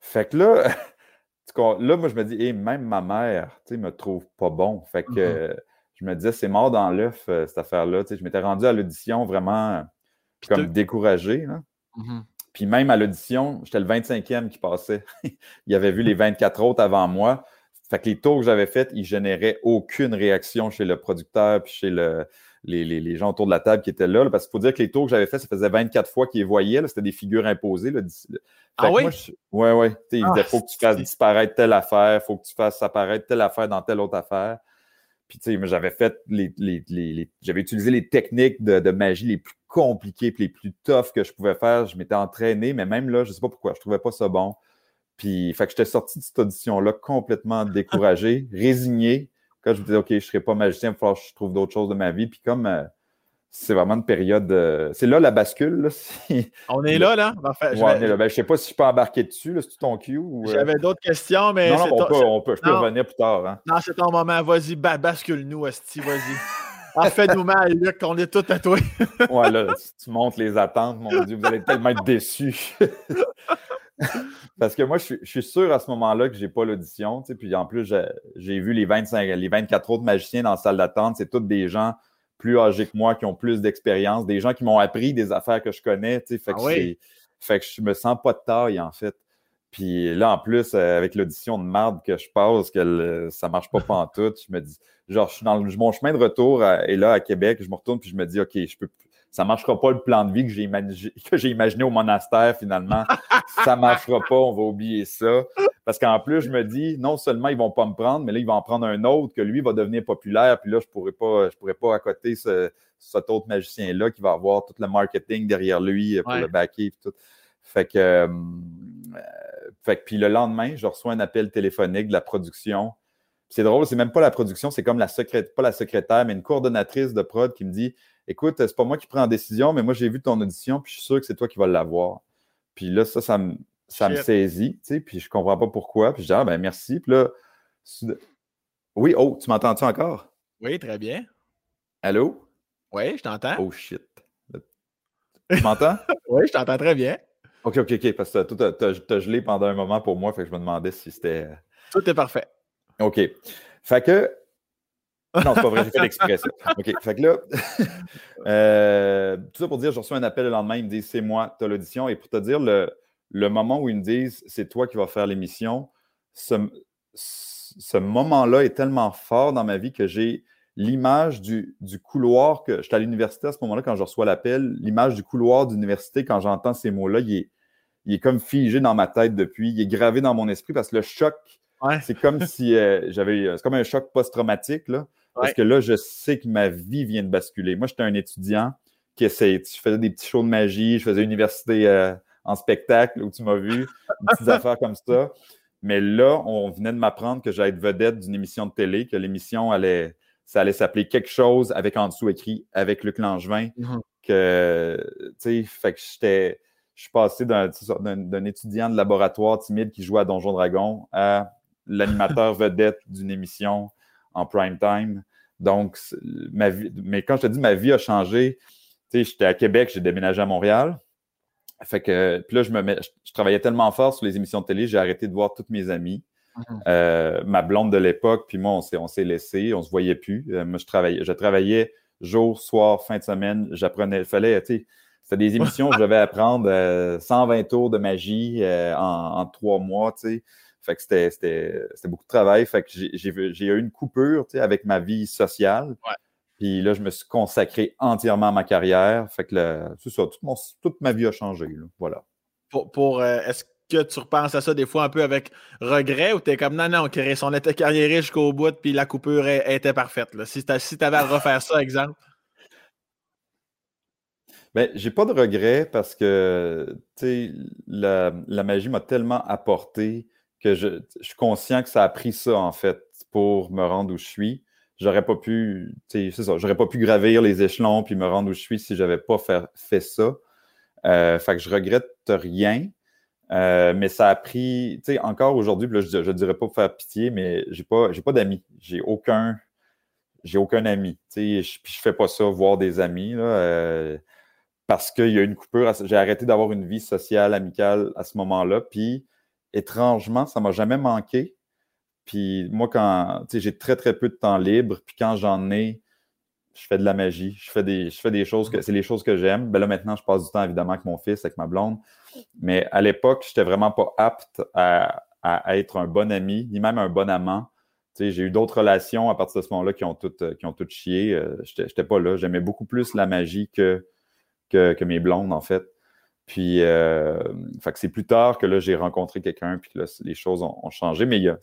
Fait que là, là, moi, je me dis, hey, même ma mère, tu sais, me trouve pas bon. Fait que mm-hmm. Je me disais, c'est mort dans l'œuf, euh, cette affaire-là. Je m'étais rendu à l'audition vraiment comme découragé. Là. Mm-hmm. Puis même à l'audition, j'étais le 25e qui passait. il avait vu les 24 autres avant moi. Fait que les tours que j'avais faits, ils généraient aucune réaction chez le producteur puis chez le, les, gens autour de la table qui étaient là. parce qu'il faut dire que les tours que j'avais faits, ça faisait 24 fois qu'ils voyaient. C'était des figures imposées. Là. Ah oui? Oui, oui. Il ah, faut que tu fasses disparaître telle affaire, il faut que tu fasses apparaître telle affaire dans telle autre affaire. Puis, tu sais, j'avais fait les, j'avais utilisé les techniques de, de, magie les plus compliquées et les plus tough que je pouvais faire. Je m'étais entraîné, mais même là, je sais pas pourquoi, je trouvais pas ça bon. Puis, fait que j'étais sorti de cette audition-là complètement découragé, résigné. Quand je me disais, OK, je serai pas magicien, il va falloir que je trouve d'autres choses de ma vie. Puis, comme euh, c'est vraiment une période. c'est là la bascule. On est là, là? je ne ben, sais pas si je peux embarquer dessus. C'est ton cue. Ou... Euh? J'avais d'autres questions, mais. Non, on, peut, on peut, je peux revenir plus tard. Hein. Non, c'est ton moment. Vas-y, bascule-nous, Asti. Vas-y. Ah, fais-nous mal, Luc, on est tous à toi. ouais, là, tu montes les attentes, mon Dieu, vous allez tellement être déçus. Parce que moi, je suis, sûr à ce moment-là que je n'ai pas l'audition. Puis en plus, j'ai vu les 25, les 24 autres magiciens dans la salle d'attente. C'est tous des gens plus âgés que moi, qui ont plus d'expérience, des gens qui m'ont appris des affaires que je connais. Fait, que ah fait que je me sens pas de taille, en fait. Puis là, en plus, euh, avec l'audition de marde que je passe, que ça marche pas tout, je me dis, genre, je suis dans mon chemin de retour et là, à Québec, je me retourne puis je me dis, OK, je peux, ça marchera pas le plan de vie que j'ai imaginé, imaginé au monastère finalement. ça marchera pas, on va oublier ça. Parce qu'en plus, je me dis, non seulement ils vont pas me prendre, mais là, ils vont en prendre un autre que lui va devenir populaire. Puis là, je pourrais pas, je pourrais pas accoter ce, cet autre magicien-là qui va avoir tout le marketing derrière lui pour le backer et tout. Fait que, euh, fait que, puis le lendemain, je reçois un appel téléphonique de la production. C'est drôle, c'est même pas la production, c'est comme la secrétaire, pas la secrétaire, mais une coordonnatrice de prod qui me dit écoute, c'est pas moi qui prends la décision, mais moi, j'ai vu ton audition, puis je suis sûr que c'est toi qui vas l'avoir. Puis là, ça, ça me, ça me saisit, tu sais, puis je comprends pas pourquoi. Puis je dis, ah, ben merci. Puis là, oui, oh, tu m'entends-tu encore? Oui, très bien. Allô? Oui, je t'entends. Oh shit. Tu m'entends? oui, je t'entends très bien. OK, OK, OK, parce que tu as, gelé pendant un moment pour moi, fait que je me demandais si c'était. Tout est parfait. OK. Fait que non, c'est pas vrai, j'ai fait l'exprès. OK. Fait que là, euh, tout ça pour dire, je reçois un appel le lendemain, ils me disent c'est moi, tu as l'audition. Et pour te dire, le, le, moment où ils me disent c'est toi qui vas faire l'émission, ce, ce moment-là est tellement fort dans ma vie que j'ai l'image du, du, couloir que j'étais à l'université à ce moment-là quand je reçois l'appel, l'image du couloir d'université quand j'entends ces mots-là, il est, il est comme figé dans ma tête depuis, il est gravé dans mon esprit parce que le choc, c'est comme si euh, j'avais. C'est comme un choc post-traumatique. Là. Parce que là, je sais que ma vie vient de basculer. Moi, j'étais un étudiant qui essayait, je faisais des petits shows de magie, je faisais université euh, en spectacle où tu m'as vu, des petites affaires comme ça. Mais là, on venait de m'apprendre que j'allais être vedette d'une émission de télé, que l'émission allait, ça allait s'appeler quelque chose avec en dessous écrit avec Luc Langevin. Mm-hmm. Que, tu sais, fait que j'étais. Je suis passé d'un étudiant de laboratoire timide qui jouait à Donjon Dragon à l'animateur vedette d'une émission en prime time. Donc, ma vie, mais quand je te dis ma vie a changé, tu sais, j'étais à Québec, j'ai déménagé à Montréal. Fait que, puis là, je me mets, je, travaillais tellement fort sur les émissions de télé, j'ai arrêté de voir toutes mes amies. Mhm. Euh, ma blonde de l'époque, puis moi, on s'est laissé, on se voyait plus. Euh, moi, je travaillais, je travaillais jour, soir, fin de semaine. J'apprenais, il fallait, tu sais, c'était des émissions où je devais apprendre 120 euh, tours de magie en, trois mois, tu sais. Fait que c'était beaucoup de travail. Fait que j'ai eu une coupure, tu sais, avec ma vie sociale. Puis là, je me suis consacré entièrement à ma carrière. Fait que c'est ça, toute, ma vie a changé. Voilà. Pour, euh, est-ce que tu repenses à ça des fois un peu avec regret ou tu es comme non, non, on était carriéré jusqu'au bout puis la coupure était parfaite. Là. Si tu avais à refaire ça, exemple? Ben, j'ai pas de regret parce que la, la magie m'a tellement apporté que je, je, suis conscient que ça a pris ça, en fait, pour me rendre où je suis j'aurais pas pu, c'est ça, j'aurais pas pu gravir les échelons puis me rendre où je suis si j'avais pas fait, ça. Euh, fait que je regrette rien. Euh, mais ça a pris, tu sais, encore aujourd'hui, je, je dirais pas faire pitié, mais j'ai pas, j'ai pas d'amis. J'ai aucun, j'ai aucun ami. Tu sais, je, je fais pas ça, voir des amis, euh, parce qu'il y a une coupure. J'ai arrêté d'avoir une vie sociale, amicale à ce moment-là. Puis, étrangement, ça m'a jamais manqué. Puis moi, quand j'ai très, très peu de temps libre, puis quand j'en ai, je fais de la magie. Je fais des, je fais des choses que c'est les choses que j'aime. Ben là, maintenant, je passe du temps évidemment avec mon fils, avec ma blonde. Mais à l'époque, je n'étais vraiment pas apte à, être un bon ami, ni même un bon amant. j'ai eu d'autres relations à partir de ce moment-là qui ont toutes qui ont tout chié. Euh, je n'étais pas là. J'aimais beaucoup plus la magie que, que, que, mes blondes, en fait. Puis, euh, c'est plus tard que là, j'ai rencontré quelqu'un, puis les choses ont, changé. Mais il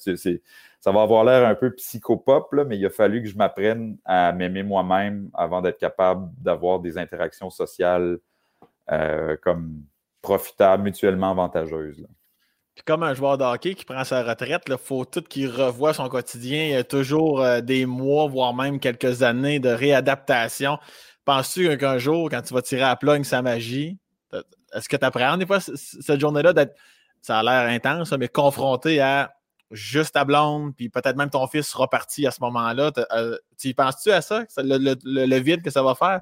ça va avoir l'air un peu psychopop, là, mais il a fallu que je m'apprenne à m'aimer moi-même avant d'être capable d'avoir des interactions sociales euh, comme profitables, mutuellement avantageuses. Puis comme un joueur de hockey qui prend sa retraite, il faut tout qu'il revoie son quotidien. Il y a toujours euh, des mois, voire même quelques années de réadaptation. Penses-tu qu'un jour, quand tu vas tirer à plogne sa magie, est-ce que tu apprends des fois cette journée-là d'être, ça a l'air intense, mais confronté à juste ta blonde, puis peut-être même ton fils sera parti à ce moment-là. Euh, tu penses-tu à ça, le, vide que ça va faire?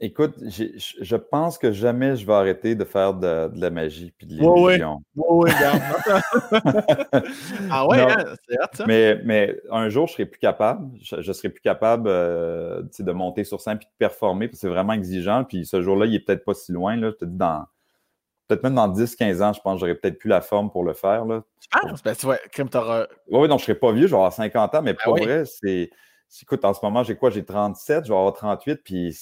Écoute, je pense que jamais je vais arrêter de faire de, la magie puis de l'illusion. Oui, oui, Ah ouais, hein, c'est hâte, ça. Mais, mais un jour, je serai plus capable. Je, serai plus capable euh, de monter sur scène puis de performer, parce que c'est vraiment exigeant. Puis ce jour-là, il est peut-être pas si loin. Là. Je dans peut-être même dans 10-15 ans, je pense que j'aurais peut-être plus la forme pour le faire. Là. Tu penses? Ben, tu vois, comme. Oui, oui, donc je serai pas vieux, je vais avoir 50 ans, mais ben pour vrai, c'est écoute, en ce moment, j'ai quoi? J'ai 37, je vais avoir 38, puis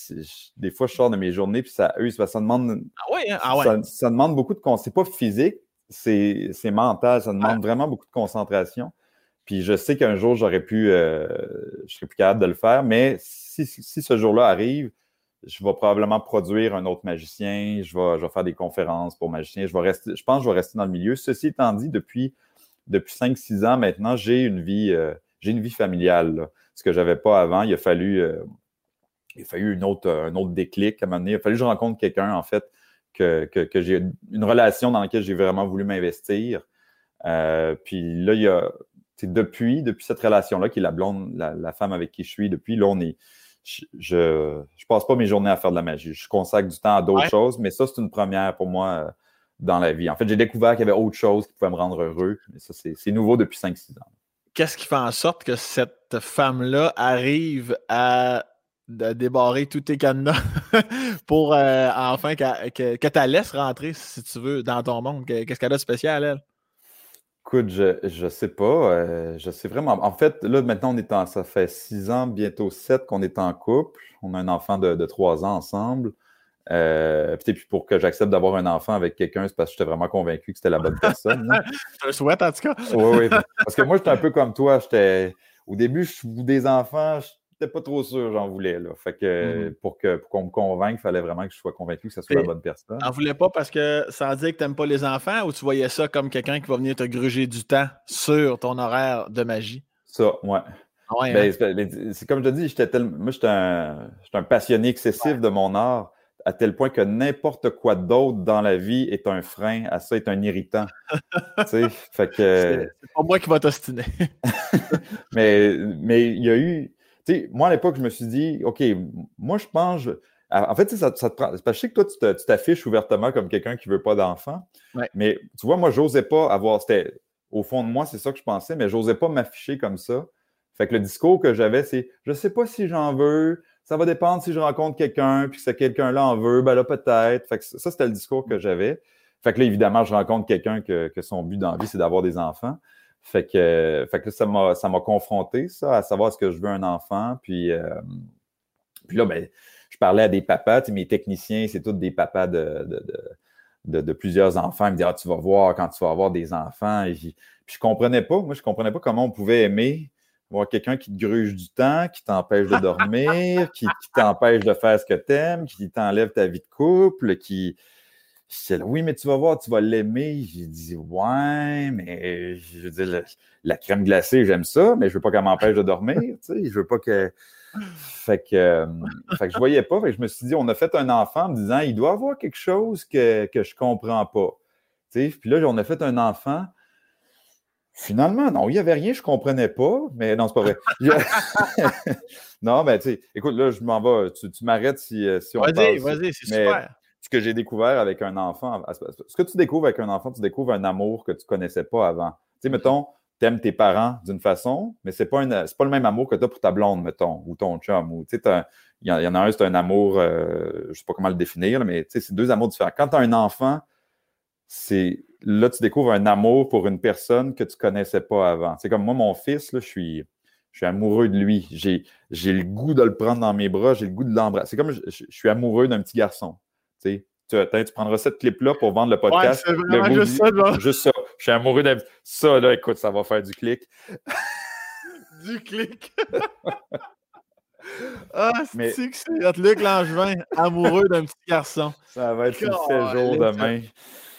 des fois, je sors de mes journées, puis ça, eux, ça demande. Ah ouais, hein? ah ouais. Ça, demande beaucoup de. C'est pas physique, c'est mental, ça demande vraiment beaucoup de concentration. Puis je sais qu'un jour, j'aurais pu. Euh, je serais plus capable de le faire, mais si, ce jour-là arrive, je vais probablement produire un autre magicien, je vais, je vais faire des conférences pour magiciens, je vais rester, je pense que je vais rester dans le milieu. Ceci étant dit, depuis, depuis 5-6 ans maintenant, j'ai une vie, euh, j'ai une vie familiale. Là ce que je n'avais pas avant. Il a fallu, euh, il a fallu une autre, un autre déclic à un moment donné. Il a fallu que je rencontre quelqu'un, en fait, que, que, j'ai une relation dans laquelle j'ai vraiment voulu m'investir. Euh, puis là, il y a, depuis, depuis cette relation-là, qui est la blonde, la, femme avec qui je suis, depuis là, on est. Je, je, passe pas mes journées à faire de la magie. Je consacre du temps à d'autres choses, mais ça, c'est une première pour moi euh, dans la vie. En fait, j'ai découvert qu'il y avait autre chose qui pouvait me rendre heureux. Mais ça, c'est nouveau depuis 5-6 ans qu'est-ce qui fait en sorte que cette femme-là arrive à débarrer tous tes cadenas pour euh, enfin que, tu la laisses rentrer, si tu veux, dans ton monde? Qu'est-ce qu'elle a de spécial, elle? Écoute, je ne sais pas. Euh, je sais vraiment. En fait, là, maintenant, on est en, ça fait six ans, bientôt sept qu'on est en couple. On a un enfant de trois ans ensemble. Euh, puis pour que j'accepte d'avoir un enfant avec quelqu'un, c'est parce que j'étais vraiment convaincu que c'était la bonne personne. Hein. je le souhaite en tout cas. oui, oui. Parce que moi, j'étais un peu comme toi. J'étais Au début, je des enfants, je n'étais pas trop sûr j'en voulais. Là. Fait que mm-hmm. pour qu'on me convainque, il fallait vraiment que je sois convaincu que ce soit la bonne personne. n'en voulais pas parce que sans dire que tu n'aimes pas les enfants ou tu voyais ça comme quelqu'un qui va venir te gruger du temps sur ton horaire de magie? Ça, ouais. Ah ben, hein? c'est comme je te dis, j'étais moi, j'étais un, un, passionné excessif de mon art à tel point que n'importe quoi d'autre dans la vie est un frein à ça, est un irritant. fait que... C'est pas moi qui va t'ostiner. mais, mais il y a eu. Moi, à l'époque, je me suis dit, OK, moi, je pense. En fait, ça, ça te prend. Parce que je sais que toi, tu t'affiches ouvertement comme quelqu'un qui ne veut pas d'enfant. Mais tu vois, moi, j'osais pas avoir. C'était au fond de moi, c'est ça que je pensais, mais j'osais pas m'afficher comme ça. Fait que le discours que j'avais, c'est je sais pas si j'en veux, ça va dépendre si je rencontre quelqu'un, puis que ce quelqu'un-là en veut, ben là, peut-être. Que ça, c'était le discours que j'avais. Fait que là, évidemment, je rencontre quelqu'un que, son but dans vie, c'est d'avoir des enfants. Fait que, que ça m'a, confronté, ça, à savoir est-ce que je veux un enfant. Puis, euh, puis là, ben, je parlais à des papas, mes techniciens, c'est tous des papas de, de, de, plusieurs enfants. Ils me disaient, ah, tu vas voir quand tu vas avoir des enfants. Puis je comprenais pas, moi, je comprenais pas comment on pouvait aimer voir quelqu'un qui te gruge du temps, qui t'empêche de dormir, qui, t'empêche de faire ce que tu aimes, qui t'enlève ta vie de couple, qui. oui, mais tu vas voir, tu vas l'aimer. J'ai dit, ouais, mais je veux dire, la, crème glacée, j'aime ça, mais je veux pas qu'elle m'empêche de dormir. Tu sais, je veux pas que. Fait que, euh, fait que je voyais pas. Fait que je me suis dit, on a fait un enfant en me disant, il doit avoir quelque chose que, que je comprends pas. Tu sais, puis là, on a fait un enfant Finalement, non, il n'y avait rien, je ne comprenais pas, mais non, c'est pas vrai. non, mais tu sais, écoute, là, je m'en vais, tu, m'arrêtes si, euh, si on Vas-y, vas-y, c'est super. Ce que j'ai découvert avec un enfant, ce que tu découvres avec un enfant, tu découvres un amour que tu ne connaissais pas avant. Tu sais, mettons, tu aimes tes parents d'une façon, mais ce n'est pas, pas le même amour que tu as pour ta blonde, mettons, ou ton chum. Ou, il y, en a un, c'est un amour, euh, je ne sais pas comment le définir, mais c'est deux amours différents. Quand tu as un enfant, c'est là, tu découvres un amour pour une personne que tu ne connaissais pas avant. C'est comme moi, mon fils, là, je suis, je suis amoureux de lui. J'ai, j'ai le goût de le prendre dans mes bras, j'ai le goût de l'embrasser. C'est comme je, suis amoureux d'un petit garçon. Tu, sais, tu, prendras cette clip-là pour vendre le podcast. Ouais, c'est vraiment juste ça, genre. Juste ça. Je suis amoureux d'un. Ça, là, écoute, ça va faire du clic. du clic. ah, c'est que c'est? Luc Langevin, amoureux d'un petit garçon. Ça va être le séjour demain.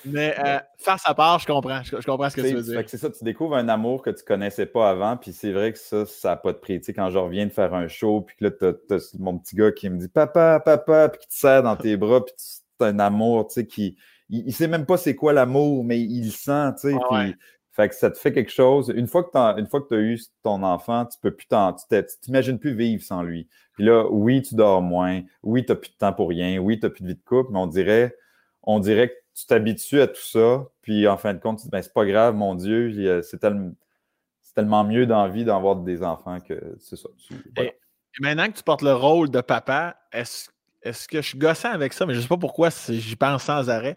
Mais euh, face à part, je comprends. Je, comprends ce que tu veux dire. C'est ça, tu découvres un amour que tu ne connaissais pas avant. Puis c'est vrai que ça, ça n'a pas de prix. quand je reviens de faire un show, puis que là, tu as, mon petit gars qui me dit Papa, papa, puis qui te serre dans tes bras, puis c'est un amour, tu sais, qui. Il, ne sait même pas c'est quoi l'amour, mais il le sent, tu sais. Ah fait que ça te fait quelque chose. Une fois que tu as eu ton enfant, tu peux plus tu t'imagines plus vivre sans lui. Puis là, oui, tu dors moins. Oui, tu n'as plus de temps pour rien. Oui, tu n'as plus de vie de couple, mais on dirait, on dirait que tu t'habitues à tout ça, puis en fin de compte, tu te dis, ben, c'est pas grave, mon Dieu, c'est tellement, mieux d'envie d'avoir des enfants que c'est ça. maintenant que tu portes le rôle de papa, est-ce est que je suis gossant avec ça, mais je ne sais pas pourquoi j'y pense sans arrêt.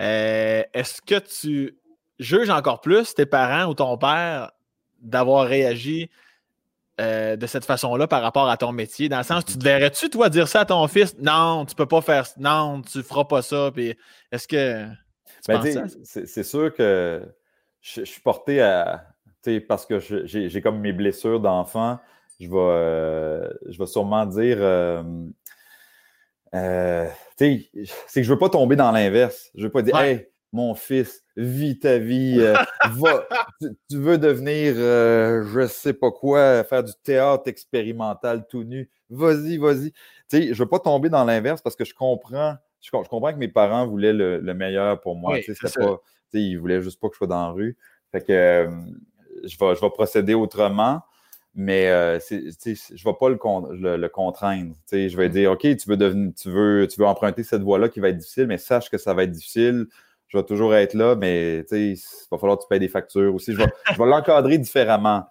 Euh, est-ce que tu juges encore plus tes parents ou ton père d'avoir réagi euh, de cette façon-là par rapport à ton métier? Dans le sens, tu te verrais-tu, toi, dire ça à ton fils? Non, tu peux pas faire Non, tu feras pas ça. Puis est-ce que. Ben, c'est sûr que je, suis porté à. Parce que j'ai comme mes blessures d'enfant, je vais, euh, je vais sûrement dire. Euh, c'est que je veux pas tomber dans l'inverse. Je veux pas dire, hey, mon fils, vis ta vie, euh, tu, veux devenir, euh, je sais pas quoi, faire du théâtre expérimental tout nu, vas-y, vas-y. Tu sais, je veux pas tomber dans l'inverse parce que je comprends, je, comprends que mes parents voulaient le, meilleur pour moi. tu sais, pas, ils voulaient juste pas que je sois dans la rue. Fait que euh, je, vais, je vais procéder autrement mais je ne vais pas le, le, contraindre. je vais mmh. dire, OK, tu veux, devenir, tu, veux, tu veux emprunter cette voie-là qui va être difficile, mais sache que ça va être difficile je vais toujours être là, mais il va falloir que tu payes des factures aussi. Je vais, je vais l'encadrer différemment.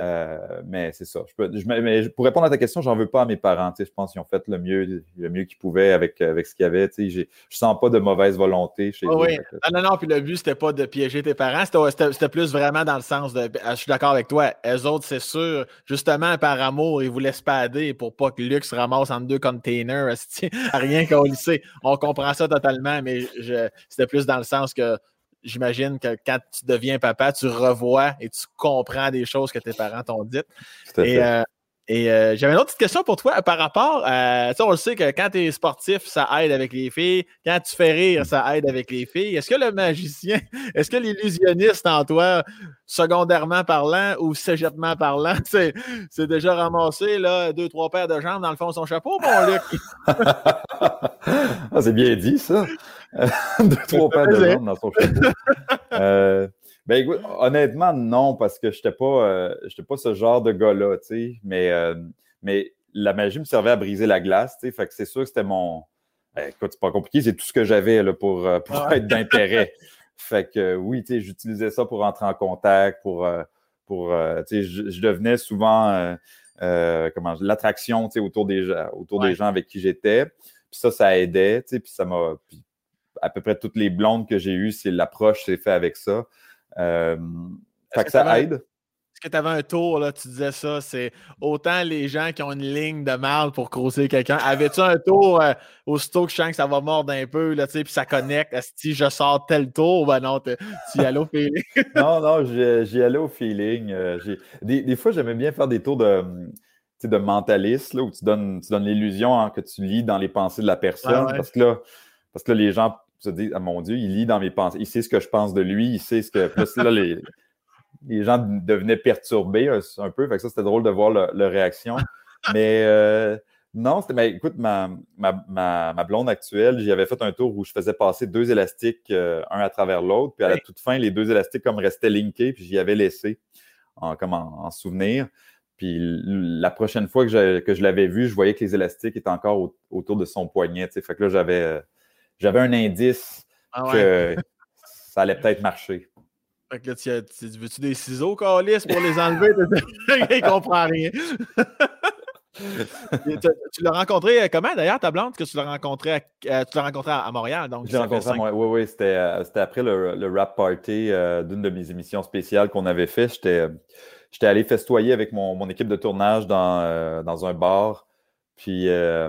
Euh, mais c'est ça. Je peux, mais pour répondre à ta question, j'en veux pas à mes parents. Je pense qu'ils ont fait le mieux, le mieux qu'ils pouvaient avec, avec ce qu'il y avait. Je sens pas de mauvaise volonté chez eux. Oui, non, non, non. Puis le but, c'était pas de piéger tes parents. C'était plus vraiment dans le sens de. Je suis d'accord avec toi. Eux autres, c'est sûr, justement, par amour, ils voulaient spader pour pas que Luc se ramasse en deux containers. Rien qu'au lycée. On comprend ça totalement, mais c'était plus dans le sens que j'imagine que quand tu deviens papa, tu revois et tu comprends des choses que tes parents t'ont dites. Et, euh, Et euh, j'avais une autre petite question pour toi par rapport à. Tu sais, on le sait que quand tu es sportif, ça aide avec les filles. Quand tu fais rire, ça aide avec les filles. Est-ce que le magicien, est-ce que l'illusionniste en toi, secondairement parlant ou cégetement parlant, c'est, déjà ramassé là, deux, trois paires de jambes dans le fond de son chapeau, mon Luc? ah, c'est bien dit, ça. deux, trois paires de jambes dans son chapeau. Euh, ben écoute, honnêtement, non, parce que je n'étais pas, euh, pas ce genre de gars-là, tu sais. Mais, euh, mais la magie me servait à briser la glace, tu sais. Fait que c'est sûr que c'était mon. Ben, écoute, c'est pas compliqué, c'est tout ce que j'avais pour, euh, pour être d'intérêt. fait que oui, tu sais, j'utilisais ça pour entrer en contact, pour. pour tu sais, je, devenais souvent comment l'attraction, autour des, autour des gens avec qui j'étais. Puis ça, ça aidait, puis ça m'a. À peu près toutes les blondes que j'ai eues, c'est l'approche s'est fait avec ça. Euh, fait que, ça aide. Est-ce que tu avais un tour, là, tu disais ça, c'est autant les gens qui ont une ligne de mal pour crosser quelqu'un. Avais-tu un tour euh, au stock je sens que ça va mordre un peu, là, tu sais, puis ça connecte. Si je sors tel tour, ben non, tu y allais au feeling. non, non, j'y allais au feeling. Euh, des, des, fois, j'aimais bien faire des tours de de mentaliste, là, où tu donnes, tu donnes l'illusion hein, que tu lis dans les pensées de la personne. Parce, que là, parce que là, les gens se dit ah mon Dieu, il lit dans mes pensées, il sait ce que je pense de lui, il sait ce que. Plus là, les, les gens devenaient perturbés un, peu. Fait que ça, c'était drôle de voir leur réaction. Mais euh, non, c'était. Mais écoute, ma, ma, ma, blonde actuelle, j'y avais fait un tour où je faisais passer deux élastiques, euh, un à travers l'autre. Puis à la toute fin, les deux élastiques comme restaient linkés, puis j'y avais laissé en, comme en, souvenir. Puis la prochaine fois que je, que je l'avais vu, je voyais que les élastiques étaient encore autour de son poignet. Fait que là, j'avais euh, j'avais un indice ah que ça allait peut-être marcher. Fait que là, tu, veux-tu des ciseaux, Calis, pour les enlever? Il comprend rien. tu, l'as rencontré euh, comment d'ailleurs, ta blonde, que tu l'as rencontré à, euh, tu l'as rencontré à, Montréal? Donc, J'ai rencontré à Montréal. Oui, oui, c'était, euh, après le, rap party d'une de mes émissions spéciales qu'on avait fait. J'étais, j'étais allé festoyer avec mon, mon, équipe de tournage dans, dans un bar puis, euh,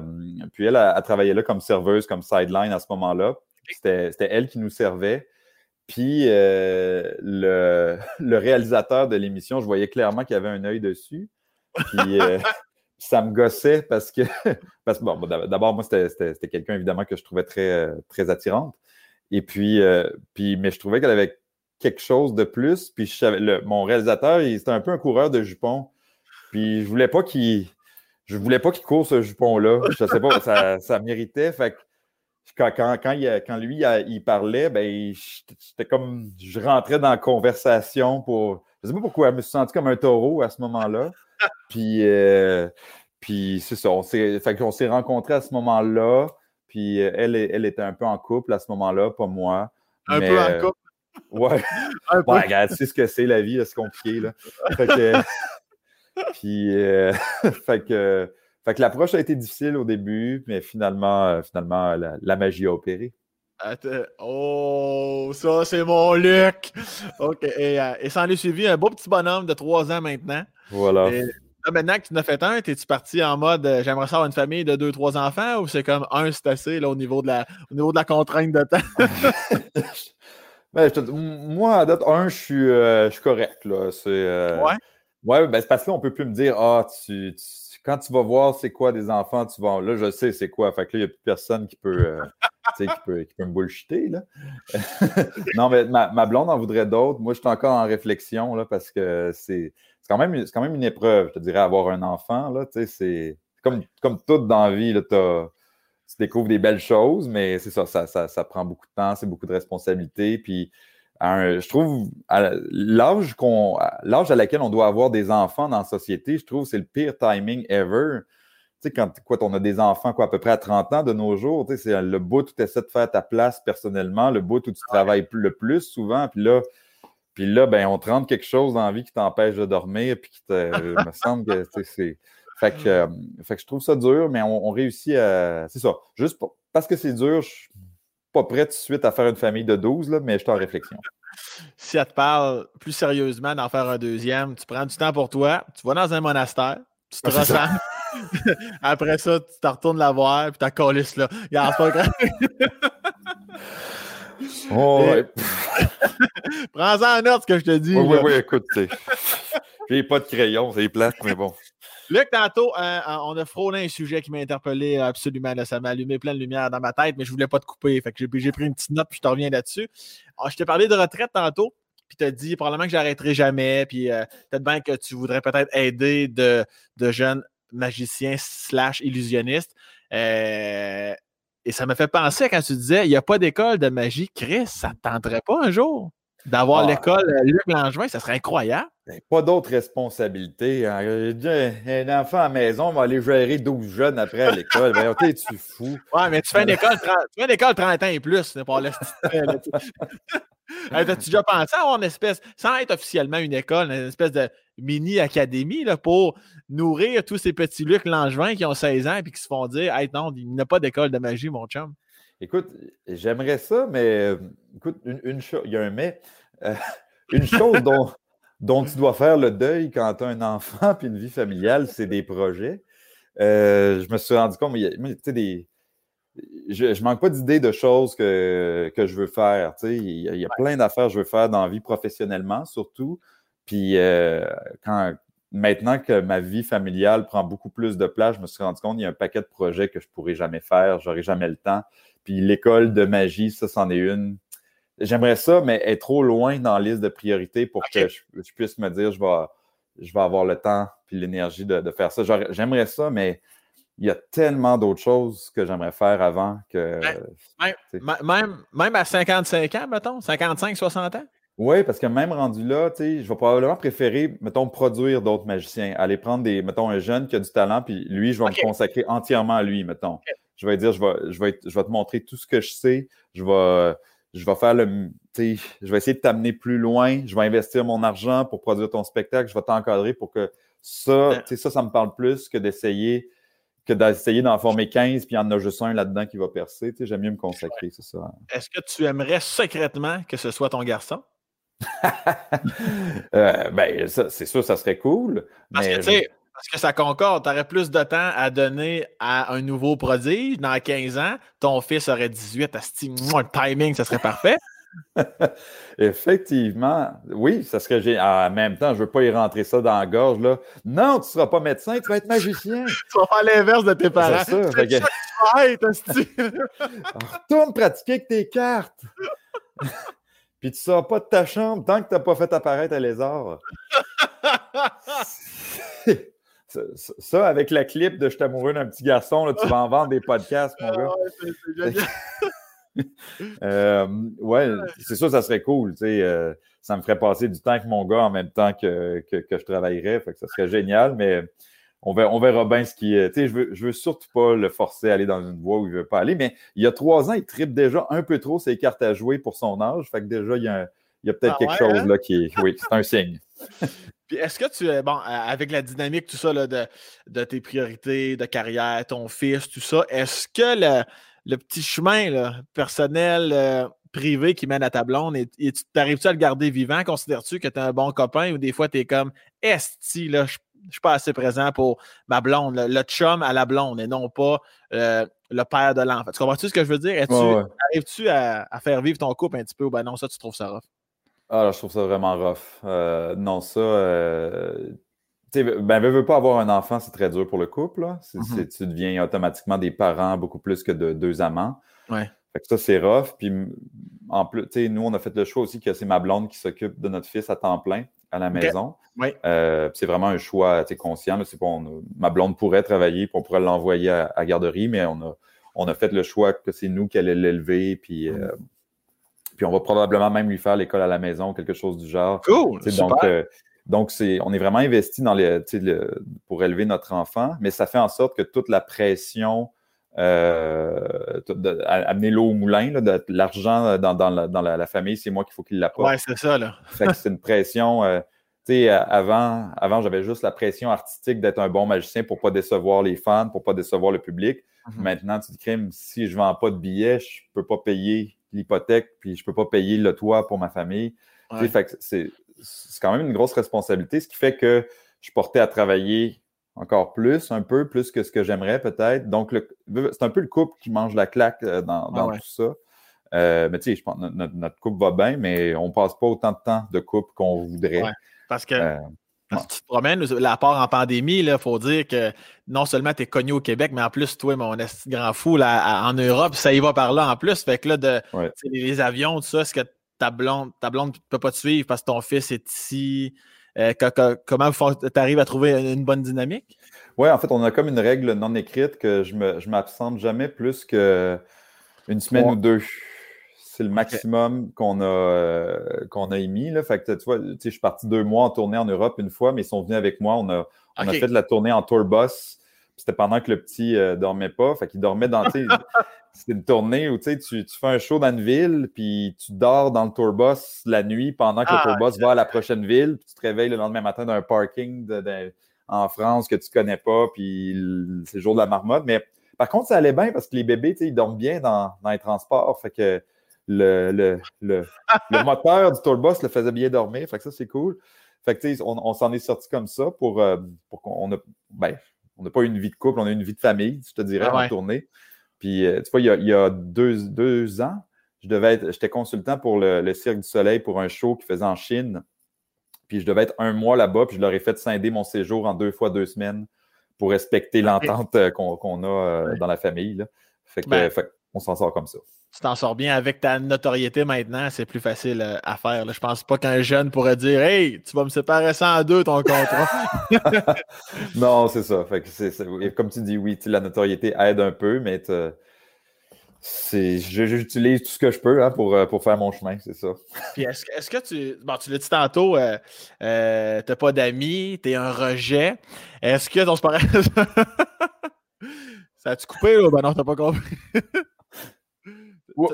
puis elle, a, travaillé là comme serveuse, comme sideline à ce moment-là. C'était elle qui nous servait. Puis euh, le, le, réalisateur de l'émission, je voyais clairement qu'il avait un œil dessus. Puis euh, ça me gossait parce que, parce bon, d'abord, moi, c'était quelqu'un évidemment que je trouvais très, très attirante. Et puis, puis mais je trouvais qu'elle avait quelque chose de plus. Puis je mon réalisateur, c'était un peu un coureur de jupons. Puis je voulais pas qu'il je voulais pas qu'il court ce jupon-là. Je sais pas, ça, ça méritait. Fait quand, quand, quand, lui il parlait, ben, j'étais comme. Je rentrais dans la conversation pour. Je sais pas pourquoi, je me suis senti comme un taureau à ce moment-là. Puis, euh, puis c'est ça. On s'est, fait qu'on s'est rencontrés à ce moment-là. Puis elle, elle était un peu en couple à ce moment-là, pas moi. Un peu en couple? Ouais. ouais, regarde, tu sais ce que c'est la vie, c'est compliqué. Là. Fait que, puis, euh, fait que, fait que l'approche a été difficile au début, mais finalement, euh, finalement la, magie a opéré. Oh, ça, c'est mon Luc! OK. Et, euh, et ça en est suivi un beau petit bonhomme de trois ans maintenant. Voilà. là, maintenant que tu en as fait un, es-tu parti en mode j'aimerais ça avoir une famille de deux, trois enfants ou c'est comme un, c'est assez là, au, niveau de la, au niveau de la contrainte de temps? ben, moi, à date, un, je suis, je suis correct. Là. C'est, ouais. Oui, ben c'est parce qu'on ne peut plus me dire Ah, tu, quand tu vas voir c'est quoi des enfants, tu vas. Là, je sais c'est quoi. Fait que là, il n'y a plus personne qui peut, euh, qui peut, qui peut me bullshiter. Là. non, mais ma, blonde en voudrait d'autres. Moi, je suis encore en réflexion là, parce que c'est quand, même, quand même une épreuve, je te dirais, avoir un enfant. Là, c'est comme, comme tout dans la vie, là, tu découvres des belles choses, mais c'est ça ça, ça, ça, prend beaucoup de temps, c'est beaucoup de responsabilités. Puis je trouve, l'âge qu'on, l'âge à laquelle on doit avoir des enfants dans la société, je trouve que c'est le pire timing ever. Tu sais, quand quoi, on a des enfants quoi, à peu près à 30 ans de nos jours, tu sais, c'est le bout où tu essaies de faire ta place personnellement, le bout où tu travailles le plus souvent, puis là, puis là, ben, on te rend quelque chose dans la vie qui t'empêche de dormir, puis qui te, me semble que c'est. Fait que, euh, fait que je trouve ça dur, mais on, réussit à. C'est ça. Juste parce que c'est dur, je pas prêt tout de suite à faire une famille de 12, là, mais je suis en réflexion. Si elle te parle plus sérieusement d'en faire un deuxième, tu prends du temps pour toi, tu vas dans un monastère, tu te ressembles. Après ça, tu te retournes la voir, puis tu colisse là. Regarde, pas grave. Oh, Prends-en en note ce que je te dis. Oui, oui, oui, écoute, j'ai pas de crayon, c'est plate, mais bon. Luc, tantôt, euh, on a frôlé un sujet qui m'a interpellé absolument. ça m'a allumé plein de lumière dans ma tête, mais je ne voulais pas te couper. Fait que j'ai pris une petite note, puis je te reviens là-dessus. Ah, je t'ai parlé de retraite tantôt, puis tu as dit probablement que j'arrêterai jamais, puis euh, peut-être bien que tu voudrais peut-être aider de, jeunes magiciens slash illusionnistes. Euh, et ça me fait penser quand tu disais, il n'y a pas d'école de magie. Chris, ça ne tenterait pas un jour? D'avoir ah. l'école Luc Langevin? Ça serait incroyable. Ben, pas d'autres responsabilités. Hein. Un enfant à la maison va aller gérer 12 jeunes après à l'école. ben, tu tu fou. Ouais, mais tu fais une école, 30, tu fais une école 30 ans et plus. C'est pas As-tu déjà pensé à avoir une espèce, sans être officiellement une école, une espèce de mini-académie pour nourrir tous ces petits Luc Langevin qui ont 16 ans et qui se font dire Hey, non, il n'y a pas d'école de magie, mon chum? Écoute, j'aimerais ça, mais écoute, une, chose, il y a un mais. Euh, une chose dont, dont tu dois faire le deuil quand tu as un enfant et une vie familiale, c'est des projets. Euh, je me suis rendu compte, mais tu sais, des. Je, ne manque pas d'idées de choses que, je veux faire. Il y a, plein d'affaires que je veux faire dans la vie professionnellement, surtout. Puis euh, quand, maintenant que ma vie familiale prend beaucoup plus de place, je me suis rendu compte qu'il y a un paquet de projets que je ne pourrai jamais faire, j'aurai jamais le temps. Puis l'école de magie, ça, c'en est une J'aimerais ça, mais être trop loin dans la liste de priorités pour que je, puisse me dire je vais, je vais avoir le temps et l'énergie de, faire ça. J'aimerais ça, mais il y a tellement d'autres choses que j'aimerais faire avant que. Même, même, à 55 ans, mettons, 55, 60 ans? Oui, parce que même rendu là, je vais probablement préférer, mettons, produire d'autres magiciens. Aller prendre des, mettons, un jeune qui a du talent, puis lui, je vais me consacrer entièrement à lui, mettons. Je vais dire, je vais, je, vais, je vais te montrer tout ce que je sais. Je vais je vais faire le. Je vais essayer de t'amener plus loin. Je vais investir mon argent pour produire ton spectacle. Je vais t'encadrer pour que ça, ça, ça me parle plus que d'essayer que d'essayer d'en former 15 puis il y en a juste un là-dedans qui va percer. J'aime mieux me consacrer, c'est ça. Est-ce que tu aimerais secrètement que ce soit ton garçon? euh, ben, c'est sûr, ça serait cool. Parce que, tu sais, parce que ça concorde. Tu aurais plus de temps à donner à un nouveau prodige dans 15 ans. Ton fils aurait 18 à ce le timing, ça serait parfait. Effectivement, oui, ça serait génial. En même temps, je ne veux pas y rentrer ça dans la gorge. Là. Non, tu ne seras pas médecin, tu vas être magicien. tu vas faire l'inverse de tes parents. C'est ça. Que... Retourne pratiquer avec tes cartes. Puis tu ne sors pas de ta chambre tant que tu n'as pas fait apparaître un lézard. Ça, avec la clip de Je suis amoureux d'un petit garçon, là, tu vas en vendre des podcasts, mon gars. euh, ouais, c'est sûr, ça serait cool. Euh, ça me ferait passer du temps avec mon gars en même temps que, que, je travaillerais. Fait que ça serait génial, mais on verra, on verra bien ce qui est. Je veux, je veux surtout pas le forcer à aller dans une voie où il ne veut pas aller. Mais il y a trois ans, il tripe déjà un peu trop ses cartes à jouer pour son âge. Fait que déjà, il y a, peut-être ah quelque chose hein? là qui est. Oui, c'est un signe. est-ce que tu, bon, avec la dynamique, tout ça, de, tes priorités, de carrière, ton fils, tout ça, est-ce que le, petit chemin personnel, euh, privé qui mène à ta blonde, et, t'arrives-tu à le garder vivant? Considères-tu que tu es un bon copain ou des fois tu es comme Esti, là, je ne suis pas assez présent pour ma blonde, le, chum à la blonde et non pas euh, le père de l'enfant? Tu comprends-tu ce que je veux dire? Arrives-tu à, à, faire vivre ton couple un petit peu ou ben non, ça, tu trouves ça rough? Ah, je trouve ça vraiment rough. Euh, non, ça. Euh, tu sais, ben, veux, pas avoir un enfant, c'est très dur pour le couple. Mm-hmm. tu deviens automatiquement des parents beaucoup plus que de deux amants. Ouais. Fait que ça, c'est rough. Puis, en plus, tu sais, nous, on a fait le choix aussi que c'est ma blonde qui s'occupe de notre fils à temps plein à la maison. Euh, c'est vraiment un choix conscient. C'est pas, ma blonde pourrait travailler, puis on pourrait l'envoyer à, garderie, mais on a, on a fait le choix que c'est nous qui allons l'élever, puis mm. Puis on va probablement même lui faire l'école à la maison, quelque chose du genre. Cool. Donc, euh, donc c'est, on est vraiment investi dans les, pour élever notre enfant, mais ça fait en sorte que toute la pression, euh, amener l'eau au moulin, de, l'argent dans, la, famille, c'est moi qu'il faut qu'il l'apporte. Ouais, c'est ça. Là. c'est une pression. Euh, avant, avant j'avais juste la pression artistique d'être un bon magicien pour ne pas décevoir les fans, pour ne pas décevoir le public. Mm-hmm. Maintenant, tu te crime, si je ne vends pas de billets, je ne peux pas payer l'hypothèque, puis je ne peux pas payer le toit pour ma famille. C'est quand même une grosse responsabilité, ce qui fait que je portais à travailler encore plus, un peu plus que ce que j'aimerais peut-être. Donc, c'est un peu le couple qui mange la claque euh, dans, tout ça. Euh, mais tu sais, je pense que notre, couple va bien, mais on ne passe pas autant de temps de couple qu'on voudrait. parce que. Euh, tu te promènes, la part en pandémie, il faut dire que non seulement tu es connu au Québec, mais en plus, toi, mon grand fou, là, en Europe, ça y va par là en plus. Fait que là, de, les avions, tout ça, est-ce que ta blonde ta blonde ne peut pas te suivre parce que ton fils est ici? Euh, comment tu arrives à trouver une bonne dynamique? Oui, en fait, on a comme une règle non écrite que je ne m'absente jamais plus qu'une semaine ou deux. C'est le maximum qu'on a, euh, qu'on a émis. Là. Fait que, tu vois, je suis parti deux mois en tournée en Europe une fois, mais ils sont venus avec moi. On a, on a fait de la tournée en tour bus. C'était pendant que le petit ne euh, dormait pas. Fait qu'il dormait dans. C'était une tournée où tu, tu fais un show dans une ville, puis tu dors dans le tour bus la nuit pendant que le tour ah, bus va à la prochaine ville, puis tu te réveilles le lendemain matin dans un parking en France que tu connais pas, puis c'est le jour de la marmotte. Mais par contre, ça allait bien parce que les bébés, ils dorment bien dans, dans les transports. Fait que le, le, le, le moteur du tourbus le faisait bien dormir. Fait que ça, c'est cool. Fait que, on, on s'en est sorti comme ça pour, euh, pour qu'on a. Ben, on n'a pas eu une vie de couple, on a eu une vie de famille, je te dirais, ah en tournée. Puis, euh, tu vois, il y a, il y a deux, deux, ans, je devais être, j'étais consultant pour le, le, Cirque du Soleil pour un show qu'ils faisaient en Chine. Puis, je devais être un mois là-bas, puis je leur ai fait scinder mon séjour en deux fois deux semaines pour respecter l'entente euh, qu'on a dans la famille. Là. Fait que, ben fait, on s'en sort comme ça tu t'en sors bien avec ta notoriété maintenant, c'est plus facile euh, à faire. Je pense pas qu'un jeune pourrait dire Hey, tu vas me séparer ça en deux ton contrat. non, c'est ça. comme tu dis, oui, la notoriété aide un peu, mais j'utilise tout ce que je peux hein, pour, euh, pour faire mon chemin, c'est ça. Puis est-ce, que tu. Bon, tu l'as dit tantôt, euh, euh t'as pas d'amis, t'es un rejet. Est-ce que ton pareil? ça a-tu coupé ou ben non, t'as pas compris? oui,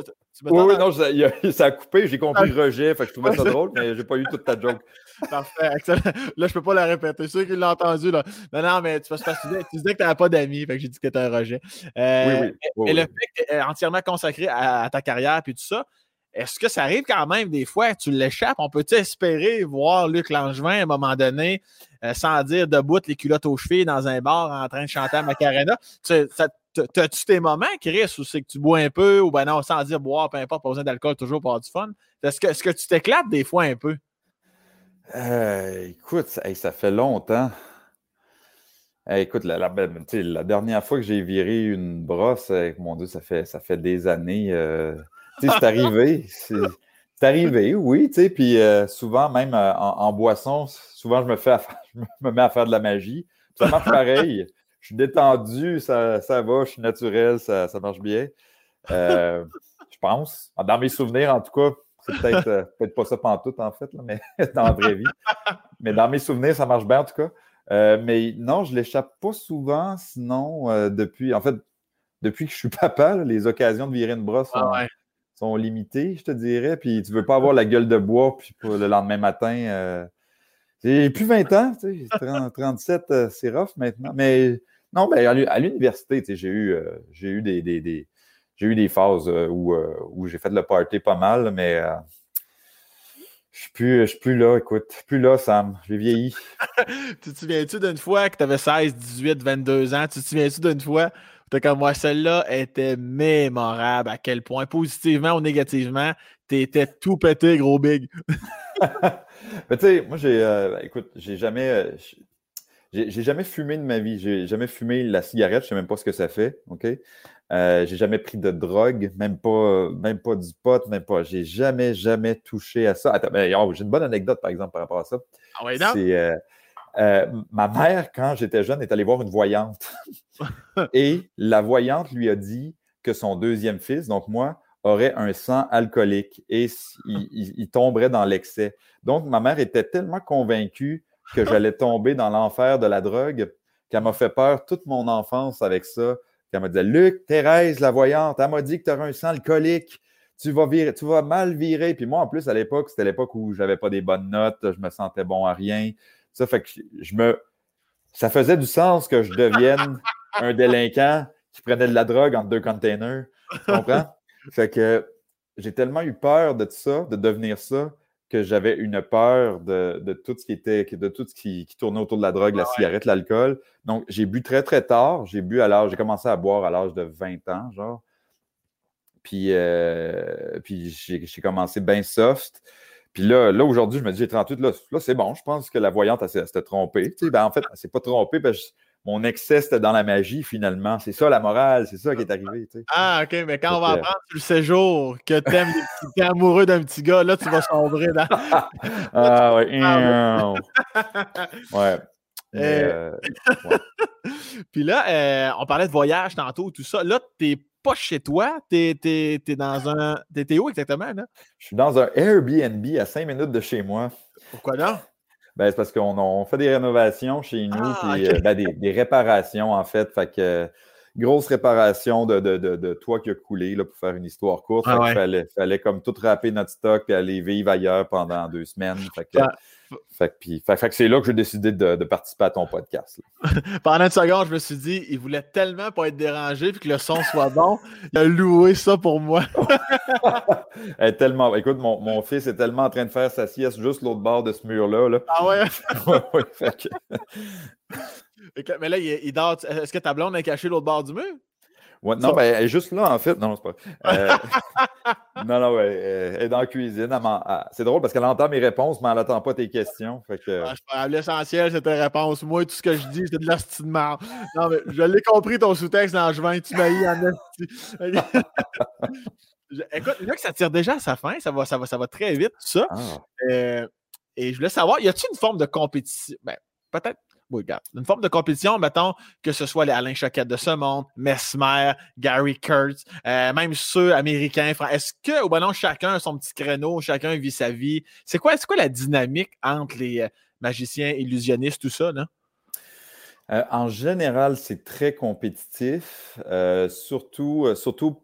oui, non, ça, a coupé, j'ai compris rejet, fait que je trouvais ça drôle, mais j'ai pas eu toute ta joke. Parfait, excellent. Là, je peux pas la répéter. C'est sûr qu'il l'a entendu. Là. Non, non, mais tu, tu, disais, tu disais que tu n'avais pas d'amis, fait que j'ai dit que tu étais un rejet. Euh, oui, oui. et le fait que tu es entièrement consacré à, ta carrière et tout ça, est-ce que ça arrive quand même des fois, tu l'échappes? On peut-tu espérer voir Luc Langevin à un moment donné, euh, sans dire debout les culottes aux chevilles dans un bar en train de chanter à Macarena? ça, T'as-tu tes moments, Chris, où c'est que tu bois un peu, ou ben non, sans dire boire, peu importe, pas besoin d'alcool, toujours pour avoir du fun? Est-ce que, que, tu t'éclates des fois un peu? Euh, écoute, ça, fait longtemps. écoute, la, ben, la, dernière fois que j'ai viré une brosse, mon Dieu, ça fait, ça fait des années. Euh, c'est arrivé. C'est arrivé, oui. Puis euh, souvent, même en, boisson, souvent, je me, fais je me mets à faire de la magie. Ça marche pareil je suis détendu, ça, ça va, je suis naturel, ça, ça marche bien. Euh, je pense. Dans mes souvenirs, en tout cas, c'est peut-être euh, peut pas ça tout en fait, mais dans la vraie vie. Mais dans mes souvenirs, ça marche bien en tout cas. Euh, mais non, je l'échappe pas souvent, sinon, depuis, en fait, depuis que je suis papa, les occasions de virer une brosse ah sont, limitées, je te dirais. Puis tu veux pas avoir la gueule de bois, puis le lendemain matin. J'ai plus 20 ans, tu sais, 37, c'est rough maintenant. Mais non, ben, à l'université, j'ai eu, euh, eu des, des, j'ai eu des phases euh, où, euh, où j'ai fait le party pas mal, mais je suis plus, suis plus là, écoute. Plus là, Sam. J'ai vieilli. tu te souviens-tu d'une fois que tu avais 16, 18, 22 ans? Tu te souviens-tu d'une fois où comme moi, celle-là était mémorable à quel point, positivement ou négativement, tu étais tout pété, gros big? Mais tu sais, moi, j'ai, écoute, j'ai jamais, j'ai jamais fumé de ma vie. J'ai jamais fumé la cigarette. Je sais même pas ce que ça fait. OK? Euh, j'ai jamais pris de drogue, même pas, même pas du pot, même pas. J'ai jamais, jamais touché à ça. Attends, oh, j'ai une bonne anecdote, par exemple, par rapport à ça. Ah ouais, non? C'est euh, euh, ma mère, quand j'étais jeune, est allée voir une voyante. Et la voyante lui a dit que son deuxième fils, donc moi, aurait un sang alcoolique et il tomberait dans l'excès. Donc, ma mère était tellement convaincue que j'allais tomber dans l'enfer de la drogue, qu'elle m'a fait peur toute mon enfance avec ça. Qu'elle m'a dit Luc, Thérèse, la voyante, elle m'a dit que tu auras un sang alcoolique. Tu vas, virer, tu vas mal virer. Puis moi, en plus, à l'époque, c'était l'époque où je n'avais pas des bonnes notes, je me sentais bon à rien. Ça fait que je me. Ça faisait du sens que je devienne un délinquant qui prenait de la drogue entre deux containers. Tu comprends? Fait que j'ai tellement eu peur de ça, de devenir ça, que j'avais une peur de, tout ce qui était, de tout ce qui, tournait autour de la drogue, la cigarette, l'alcool. Donc, j'ai bu très, très tard. J'ai bu à l'âge, j'ai commencé à boire à l'âge de 20 ans, genre. Puis, euh, puis j'ai commencé bien soft. Puis là, là aujourd'hui, je me dis, j'ai 38, là, là c'est bon, je pense que la voyante, elle, s'était trompée. Tu sais, ben, en fait, elle s'est pas trompée, parce que mon excès, c'était dans la magie, finalement. C'est ça, la morale, c'est ça qui est arrivé. Tu sais. Ah, OK, mais quand on va apprendre sur le séjour que tu es amoureux d'un petit gars, là, tu vas sombrer dans... ah, ouais. ouais. Euh, euh, Puis là, euh, on parlait de voyage tantôt, tout ça. Là, tu pas chez toi, tu es, dans un. T'es où exactement, là? Je suis dans un Airbnb à cinq minutes de chez moi. Pourquoi là? Ben, c'est parce qu'on fait des rénovations chez nous, ah, puis ben, des, réparations, en fait. Fait que grosse réparation de, de, toit qui a coulé là, pour faire une histoire courte. Il ah fallait, fallait, comme tout râper notre stock et aller vivre ailleurs pendant deux semaines. Fait que, fait, que c'est là que j'ai décidé de, participer à ton podcast. pendant une seconde, je me suis dit, il voulait tellement pas être dérangé et que le son soit bon. Il a loué ça pour moi. tellement, écoute, mon, fils est tellement en train de faire sa sieste juste l'autre bord de ce mur-là. Là. Ah ouais? Mais là, il, dort. Est-ce que ta blonde a caché l'autre bord du mur? Non, ben, elle est juste là, en fait. Non, c'est pas. Euh, non, non, ouais, elle est dans la cuisine. C'est drôle parce qu'elle entend mes réponses, mais elle n'entend pas tes questions. Fait que... Ah, l'essentiel, c'est tes réponses. Moi, tout ce que je dis, c'est de la de marre. Non, mais je l'ai compris, ton sous-texte dans juin. Tu m'as en Écoute, là que ça tire déjà à sa fin, ça va, ça va, ça va très vite, tout ça. Ah. Euh, et je voulais savoir, y a-t-il une forme de compétition? Ben, peut-être oui, regarde. Une forme de compétition, mettons, que ce soit les Alain Choquette de ce monde, Mesmer, Gary Kurtz, euh, même ceux américains. Est-ce que, ou ben non, chacun a son petit créneau, chacun vit sa vie? C'est quoi, quoi la dynamique entre les euh, magiciens, illusionnistes, tout ça, là? Euh, en général, c'est très compétitif, surtout, surtout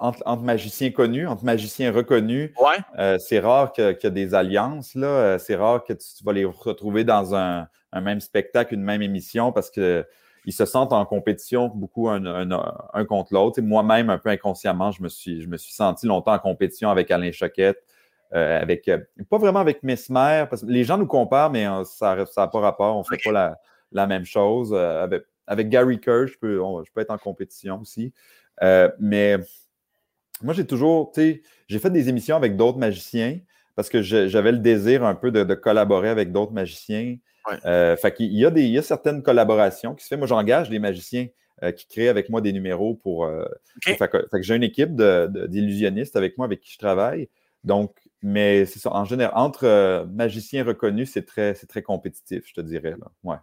entre, magiciens connus, entre magiciens reconnus. Ouais. c'est rare qu'il y ait des alliances. Là. C'est rare que tu vas les retrouver dans un, un même spectacle, une même émission parce qu'ils se sentent en compétition beaucoup un, contre l'autre. Moi-même, un peu inconsciemment, je me, suis, je me suis senti longtemps en compétition avec Alain Choquette, euh, avec euh, pas vraiment avec Mesmer, parce que les gens nous comparent, mais euh, ça n'a pas rapport, on ne fait pas la, même chose. avec, Gary Kerr, je peux, je peux être en compétition aussi. mais moi, j'ai toujours, tu sais, j'ai fait des émissions avec d'autres magiciens parce que j'avais le désir un peu de collaborer avec d'autres magiciens. Euh, fait y a des, il y a certaines collaborations qui se font. Moi, j'engage des magiciens euh, qui créent avec moi des numéros pour. Euh, fait, que, j'ai une équipe d'illusionnistes avec moi avec qui je travaille. Donc, mais c'est ça. En général, entre magiciens reconnus, c'est très, très compétitif, je te dirais. Là. Ouais.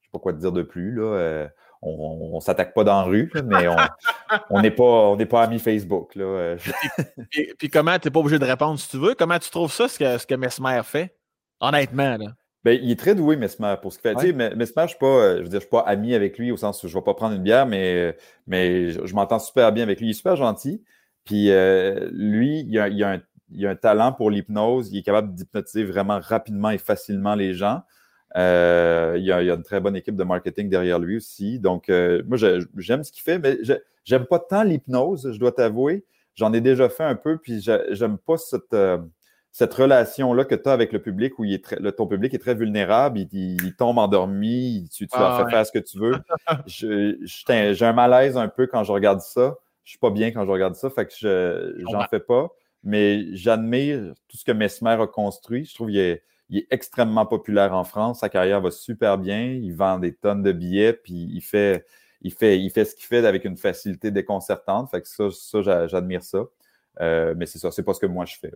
Je sais pas quoi te dire de plus. Là. On ne s'attaque pas dans la rue, mais on n'est pas, pas amis Facebook. Là. puis, puis, comment, tu n'es pas obligé de répondre si tu veux, comment tu trouves ça, ce que, ce que Mesmer fait? Honnêtement, là. Ben, il est très doué, Mesmer, pour ce qu'il fait. Mesmer, je ne suis, pas, je suis pas ami avec lui au sens où je ne vais pas prendre une bière, mais, mais je, m'entends super bien avec lui. Il est super gentil. Puis euh, lui, il a, a un, talent pour l'hypnose. Il est capable d'hypnotiser vraiment rapidement et facilement les gens. Euh, il, y a, a, une très bonne équipe de marketing derrière lui aussi. Donc, euh, moi, j'aime ce qu'il fait, mais j'aime pas tant l'hypnose, je dois t'avouer. J'en ai déjà fait un peu, puis j'aime pas cette cette relation-là que tu as avec le public où il est le, ton public est très vulnérable, il, tombe endormi, tu, tu ah, faire ce que tu veux. J'ai un malaise un peu quand je regarde ça. Je suis pas bien quand je regarde ça, fait que je j'en fais pas. Mais j'admire tout ce que Mesmer a construit. Je trouve qu'il est, est, extrêmement populaire en France. Sa carrière va super bien. Il vend des tonnes de billets, puis il fait, il fait, il fait ce qu'il fait avec une facilité déconcertante. Fait que ça, ça j'admire ça. Euh, mais c'est ça, c'est pas ce que moi je fais.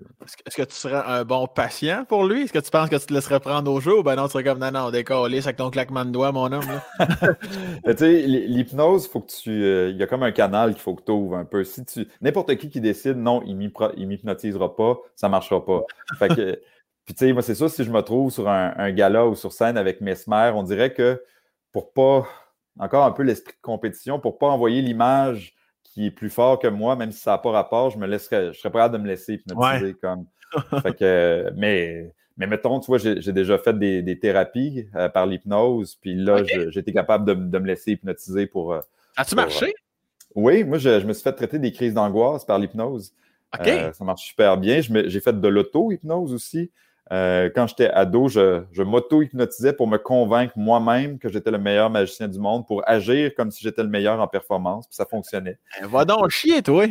Est-ce que, tu serais un bon patient pour lui? Est-ce que tu penses que tu te laisserais prendre au jeu ou ben non, tu serais comme non, non, décollé avec ton claquement de doigts, mon homme? tu sais, l'hypnose, faut que tu. Euh, il y a comme un canal qu'il faut que tu ouvres un peu. Si tu. N'importe qui qui décide non, il m'hypnotisera pas, ça marchera pas. Fait que. Puis tu sais, moi, c'est ça, si je me trouve sur un, un, gala ou sur scène avec Mesmer, on dirait que pour pas. Encore un peu l'esprit de compétition, pour pas envoyer l'image qui est plus fort que moi, même si ça n'a pas rapport, je me laisserais, je serais prêt à me laisser hypnotiser. Comme. mais, mais mettons, tu vois, j'ai déjà fait des, thérapies euh, par l'hypnose, puis là, j'étais capable de, me laisser hypnotiser pour. Euh, As-tu marché? Euh, oui, moi, je, me suis fait traiter des crises d'angoisse par l'hypnose. ça marche super bien. J'ai fait de l'auto-hypnose aussi. Euh, quand j'étais ado, je, je m'auto-hypnotisais pour me convaincre moi-même que j'étais le meilleur magicien du monde, pour agir comme si j'étais le meilleur en performance, puis ça fonctionnait. Ben, va donc chier, toi!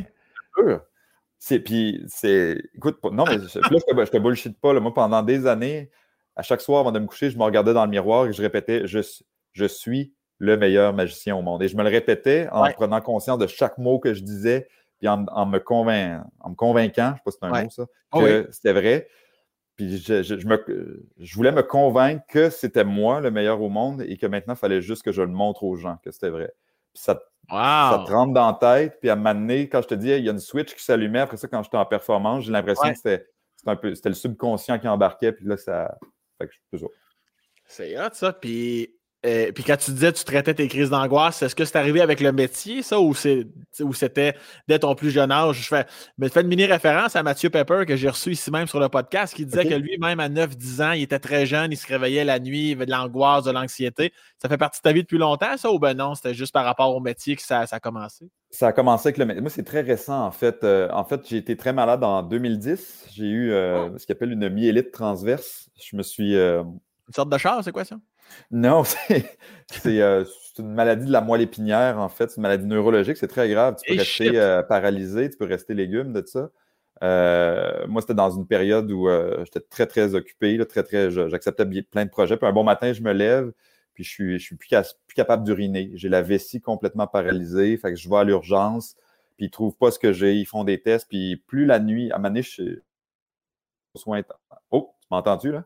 C'est, puis, c'est. Écoute, non, mais je, là, je, te, je te bullshit pas. Là. Moi, pendant des années, à chaque soir avant de me coucher, je me regardais dans le miroir et je répétais je, je suis le meilleur magicien au monde. Et je me le répétais en prenant conscience de chaque mot que je disais, puis en, me, convain en me convainquant, je ne sais pas si c'est un mot ça, ah que c'était vrai. Puis je, je, me, je, voulais me convaincre que c'était moi le meilleur au monde et que maintenant, il fallait juste que je le montre aux gens que c'était vrai. Puis ça, ça te rentre dans la tête. Puis à donné, quand je te dis, il y a une switch qui s'allumait. Après ça, quand j'étais en performance, j'ai l'impression que c'était, un peu, c'était le subconscient qui embarquait. Puis là, ça. Fait que je C'est hot, ça. Puis euh, puis quand tu disais que tu traitais tes crises d'angoisse, est-ce que c'est arrivé avec le métier, ça, ou c'était dès ton plus jeune âge? Je fais, mais fais une mini-référence à Mathieu Pepper que j'ai reçu ici même sur le podcast qui disait que lui-même à 9-10 ans, il était très jeune, il se réveillait la nuit, il avait de l'angoisse, de l'anxiété. Ça fait partie de ta vie depuis longtemps, ça, ou ben non, c'était juste par rapport au métier que ça, a commencé? Ça a commencé avec le métier. Moi, c'est très récent, en fait. Euh, en fait, j'ai été très malade en 2010. J'ai eu euh, ce qu'on appelle une myélite transverse. Je me suis. Une sorte de char, c'est quoi ça? Non, euh, c'est une maladie de la moelle épinière, en fait. C'est une maladie neurologique. C'est très grave. Tu peux rester euh, paralysé, tu peux rester légume de ça. Euh, moi, c'était dans une période où j'étais très, très occupé, très, très, j'acceptais plein de projets. Puis un bon matin, je me lève, puis je suis, je suis plus, capable d'uriner. J'ai la vessie complètement paralysée. Fait que je vais à l'urgence, puis ils ne trouvent pas ce que j'ai. Ils font des tests, puis plus la nuit, à donné, je suis... Oh, tu m'entends-tu, là?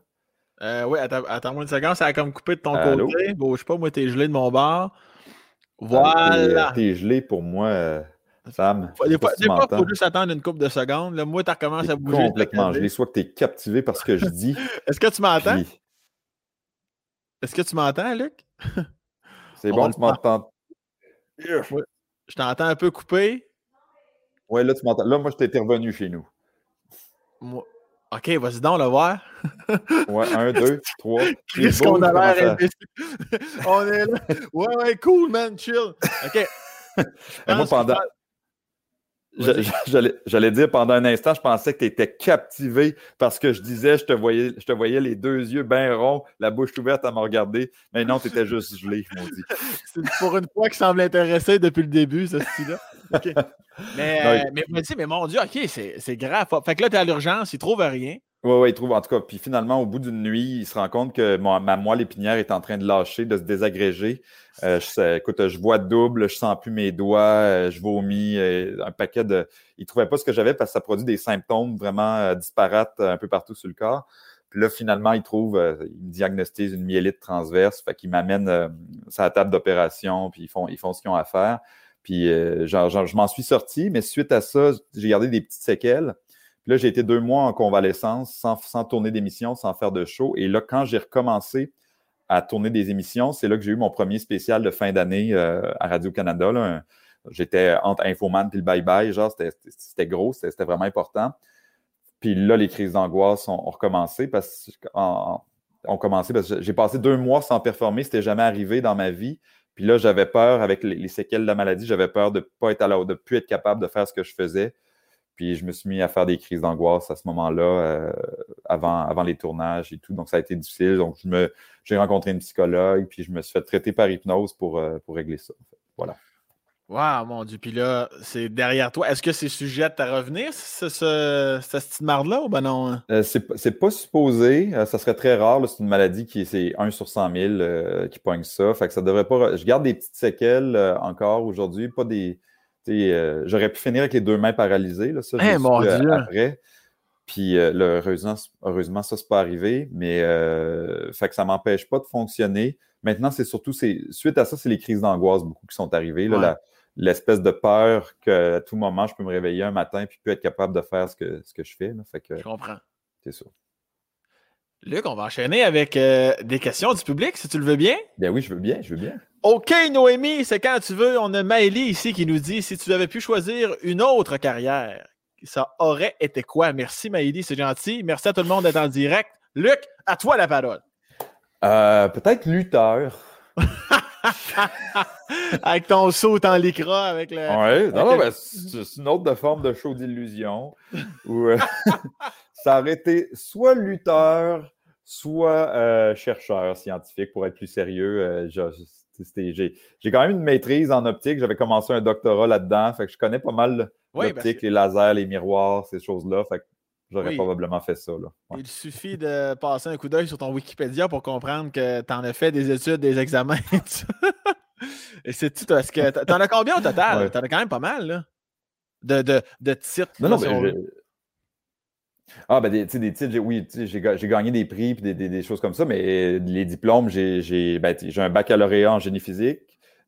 Euh, oui, attends-moi une seconde, ça a comme coupé de ton côté. Bon, je sais pas, moi, t'es gelé de mon bar. Ah, voilà. t'es gelé pour moi, euh, Sam. Des fois, il faut juste attendre une couple de secondes. Là, moi, tu recommences à bouger. Complètement gelé, soit que tu es captivé par ce que je dis. Est-ce que tu m'entends? Est-ce que tu m'entends, Luc? C'est bon, tu m'entends. Je t'entends un peu coupé. Oui, là, tu m'entends. Là, moi, je t'ai revenu chez nous. Moi... OK, vas-y donc le voir. ouais, un, deux, trois. Qu'est-ce qu'on a l'air On est là. Ouais, ouais, cool, man, chill. OK. moi, pendant. J'allais dire pendant un instant, je pensais que tu étais captivé parce que je disais, je te voyais, je te voyais les deux yeux bien ronds, la bouche ouverte à me regarder. Mais non, tu étais juste gelé, dit. C'est pour une fois qui semble intéressé depuis le début, ce style-là. Mais, mais, mais, mon Dieu, OK, c'est grave. Fait que là, tu es à l'urgence, il trouve rien. Oui, oui, il trouve en tout cas. Puis finalement, au bout d'une nuit, il se rend compte que ma moelle épinière est en train de lâcher, de se désagréger. Euh, je, écoute, je vois double, je sens plus mes doigts, euh, je vomis, euh, un paquet de. Il trouvait pas ce que j'avais parce que ça produit des symptômes vraiment disparates un peu partout sur le corps. Puis là, finalement, il trouve, il me diagnostique une myélite transverse, fait qu'il m'amène la table d'opération, puis ils font, ils font ce qu'ils ont à faire. Puis genre, je m'en suis sorti, mais suite à ça, j'ai gardé des petites séquelles. Puis là, j'ai été deux mois en convalescence sans, sans tourner d'émissions, sans faire de show. Et là, quand j'ai recommencé à tourner des émissions, c'est là que j'ai eu mon premier spécial de fin d'année euh, à Radio-Canada. J'étais entre Infoman et le bye-bye. Genre, c'était gros, c'était vraiment important. Puis là, les crises d'angoisse ont, recommencé parce ont commencé parce que j'ai passé deux mois sans performer. C'était jamais arrivé dans ma vie. Puis là, j'avais peur, avec les, séquelles de la maladie, j'avais peur de pas être à de ne plus être capable de faire ce que je faisais. Puis je me suis mis à faire des crises d'angoisse à ce moment-là, euh, avant, avant les tournages et tout. Donc ça a été difficile. Donc je me, j'ai rencontré une psychologue, puis je me suis fait traiter par hypnose pour, euh, pour régler ça. Voilà. Wow, mon Dieu. Puis là, c'est derrière toi. Est-ce que c'est sujet à revenir, ce, ce, cette marde-là, ou ben non? Euh, c'est pas supposé. ça serait très rare. C'est une maladie qui c'est 1 sur 100 000 qui pogne ça. Fait que ça devrait pas. Je garde des petites séquelles encore aujourd'hui, pas des euh, j'aurais pu finir avec les deux mains paralysées. Là, ça, hey, mon euh, Dieu. après. Puis euh, heureusement, heureusement, ça, c'est pas arrivé, mais fait que ça m'empêche pas de fonctionner. Maintenant, c'est surtout, suite à ça, c'est les crises d'angoisse beaucoup qui sont arrivées. L'espèce de peur qu'à tout moment, je peux me réveiller un matin et plus être capable de faire ce que, ce que je fais. Fait que, je comprends. C'est ça. Luc, on va enchaîner avec des questions du public, si tu le veux bien. Bien oui, je veux bien, je veux bien. OK, Noémie, c'est quand tu veux. On a Maëlie ici qui nous dit si tu avais pu choisir une autre carrière, ça aurait été quoi? Merci, Maëlie, c'est gentil. Merci à tout le monde d'être en direct. Luc, à toi la parole. Euh, peut-être lutteur. avec ton saut en lycra, avec le. Oui, non, ben, c'est une autre forme de show d'illusion. Euh, ça aurait été soit lutteur, soit euh, chercheur scientifique pour être plus sérieux. J'ai quand même une maîtrise en optique. J'avais commencé un doctorat là-dedans. Fait que je connais pas mal l'optique, les lasers, les miroirs, ces choses-là. Fait que j'aurais probablement fait ça. Là. Il suffit de passer un coup d'œil sur ton Wikipédia pour comprendre que tu en as fait des études, des examens. Et c'est tout. Est-ce que t'en as combien au total? T'en as quand même pas mal, là. De, de, de titres. Non, non, mais ah, ben, des, des titres, oui, j'ai gagné des prix et des, des, choses comme ça, mais les diplômes, j'ai ben, un baccalauréat en génie physique.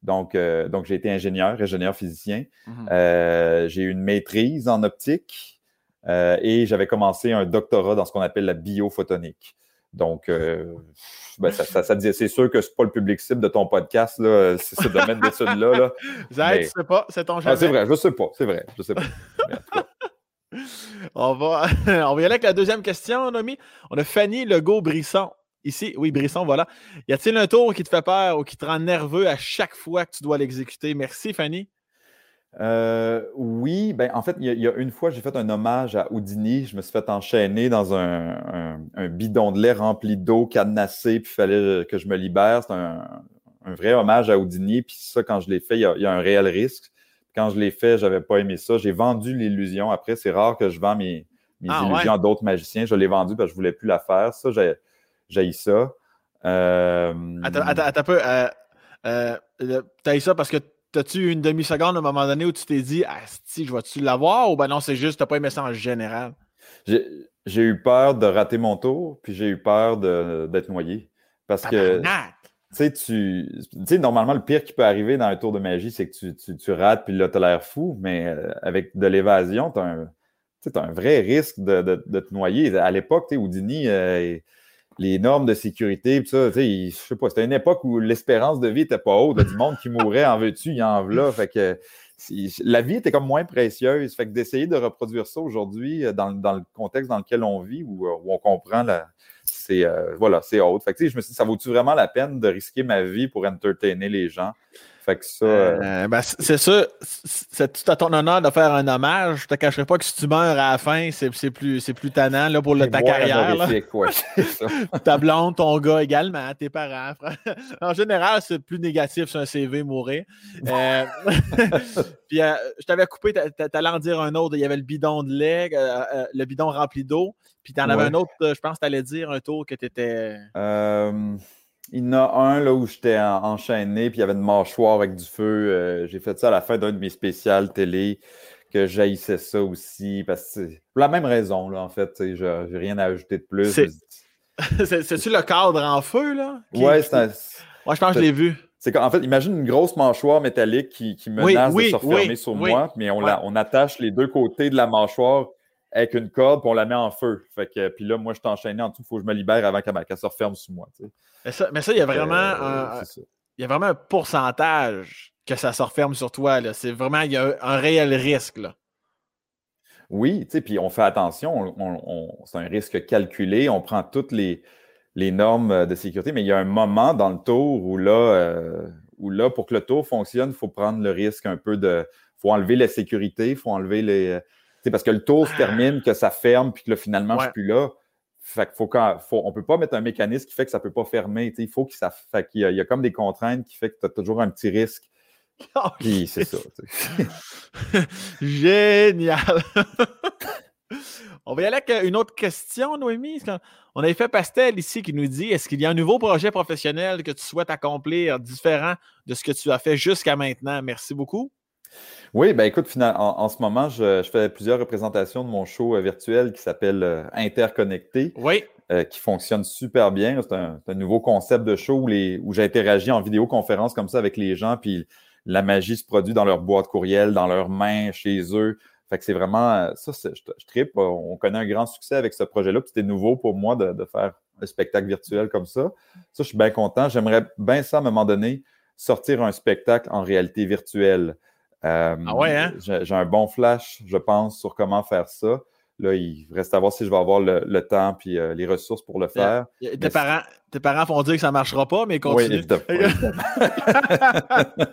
Donc, euh, donc j'ai été ingénieur, ingénieur physicien. Mhm. Euh, j'ai eu une maîtrise en optique euh, et j'avais commencé un doctorat dans ce qu'on appelle la biophotonique. Donc, ben, ça, ça, c'est sûr que c'est pas le public cible de ton podcast, là, c'est ce domaine d'études-là. Là. Zach, sais pas, c'est ton ah, C'est vrai, je sais pas, c'est vrai, je sais pas. on, va, on va y aller avec la deuxième question, Nomi. On a Fanny Legault-Brisson. Ici, oui, Brisson, voilà. Y a-t-il un tour qui te fait peur ou qui te rend nerveux à chaque fois que tu dois l'exécuter? Merci, Fanny. Euh, oui, ben, en fait, il y, a une fois, j'ai fait un hommage à Houdini. Je me suis fait enchaîner dans un, bidon de lait rempli d'eau, cadenassé, puis il fallait que je me libère. C'est un, vrai hommage à Houdini. Puis ça, quand je l'ai fait, il y, a, un réel risque. Quand je l'ai fait, je n'avais pas aimé ça. J'ai vendu l'illusion. Après, c'est rare que je vends mes, ah, illusions à d'autres magiciens. Je l'ai vendu parce que je ne voulais plus la faire. Ça, j'ai ça. Euh... Attends, attends, un peu. Euh, euh, t'as eu ça parce que t'as-tu eu une demi-seconde à un moment donné où tu t'es dit, ah, si, je vais-tu l'avoir? Ou ben non, c'est juste, t'as pas aimé ça en général? J'ai eu peur de rater mon tour, puis j'ai eu peur d'être noyé. Parce que. Normalement, le pire qui peut arriver dans un tour de magie, c'est que tu, tu, rates, puis là, tu as l'air fou, mais euh, avec de l'évasion, tu as, as, un vrai risque de, te noyer. À l'époque, Houdini, euh, les normes de sécurité, pis ça, je sais pas, c'était une époque où l'espérance de vie était pas haute. du monde qui mourait en veux-tu, il en là. Fait la vie était comme moins précieuse. Fait que d'essayer de reproduire ça aujourd'hui euh, dans, le contexte dans lequel on vit, où, euh, on comprend la. C'est euh, voilà, c'est haute. Fait que je me suis dit, ça vaut-tu vraiment la peine de risquer ma vie pour entertainer les gens? Fait que ça. Euh, euh, ben, c'est ça. C'est tout à ton honneur de faire un hommage. Je te cacherai pas que si tu meurs à la fin, c'est plus, plus tannant là, pour le, ta carrière. Là. ta blonde, ton gars également, tes parents. en général, c'est plus négatif sur un CV mourir. Euh, puis je t'avais coupé, t'allais en dire un autre. Il y avait le bidon de lait, le bidon rempli d'eau. Puis tu en avais un autre, je pense que tu allais dire un tour que tu étais. Il y en a un là, où j'étais enchaîné, puis il y avait une mâchoire avec du feu. Euh, j'ai fait ça à la fin d'un de mes spéciales télé, que j'haïssais ça aussi, parce que pour la même raison, là, en fait. Je n'ai rien à ajouter de plus. C'est-tu le cadre en feu, là? Ouais, c'est un... Moi, je pense que je l'ai vu. C'est qu'en fait, imagine une grosse mâchoire métallique qui, menace de se refermer sur moi, mais on, on attache les deux côtés de la mâchoire avec une corde, puis on la met en feu. Fait que, puis là, moi, je t'enchaîne en tout, il faut que je me libère avant qu'elle se referme sous moi. Mais ça, mais ça, il y a vraiment un, il y a vraiment un pourcentage que ça se referme sur toi. C'est vraiment, il y a un réel risque. Là. Oui, puis on fait attention, c'est un risque calculé, on prend toutes les, les, normes de sécurité, mais il y a un moment dans le tour où là, euh, où là pour que le tour fonctionne, il faut prendre le risque un peu de. Il faut enlever la sécurité, il faut enlever les parce que le tour se ah. termine, que ça ferme, puis que là, finalement, je je suis plus là. Fait faut, faut on ne peut pas mettre un mécanisme qui fait que ça ne peut pas fermer. Il faut. Fait qu'il y, y a comme des contraintes qui fait que tu as toujours un petit risque. Puis c'est ça. Génial! On va y aller avec une autre question, Noémie. On avait fait Pastel ici qui nous dit Est-ce qu'il y a un nouveau projet professionnel que tu souhaites accomplir différent de ce que tu as fait jusqu'à maintenant? Merci beaucoup. Oui, ben écoute, en, ce moment, je, fais plusieurs représentations de mon show euh, virtuel qui s'appelle euh, Interconnecté. Oui. Euh, qui fonctionne super bien. C'est un, nouveau concept de show où, où j'interagis en vidéoconférence comme ça avec les gens, puis la magie se produit dans leur boîte courriel, dans leurs mains, chez eux. Fait que c'est vraiment ça, je, je tripe. On connaît un grand succès avec ce projet-là. C'était nouveau pour moi de, de, faire un spectacle virtuel comme ça. Ça, je suis bien content. J'aimerais bien ça, à un moment donné, sortir un spectacle en réalité virtuelle. Euh, ah ouais, hein? J'ai un bon flash, je pense, sur comment faire ça. Là, il reste à voir si je vais avoir le, temps et euh, les ressources pour le faire. Tes, parents, tes parents vont dire que ça ne marchera pas, mais continue. Oui, évidemment.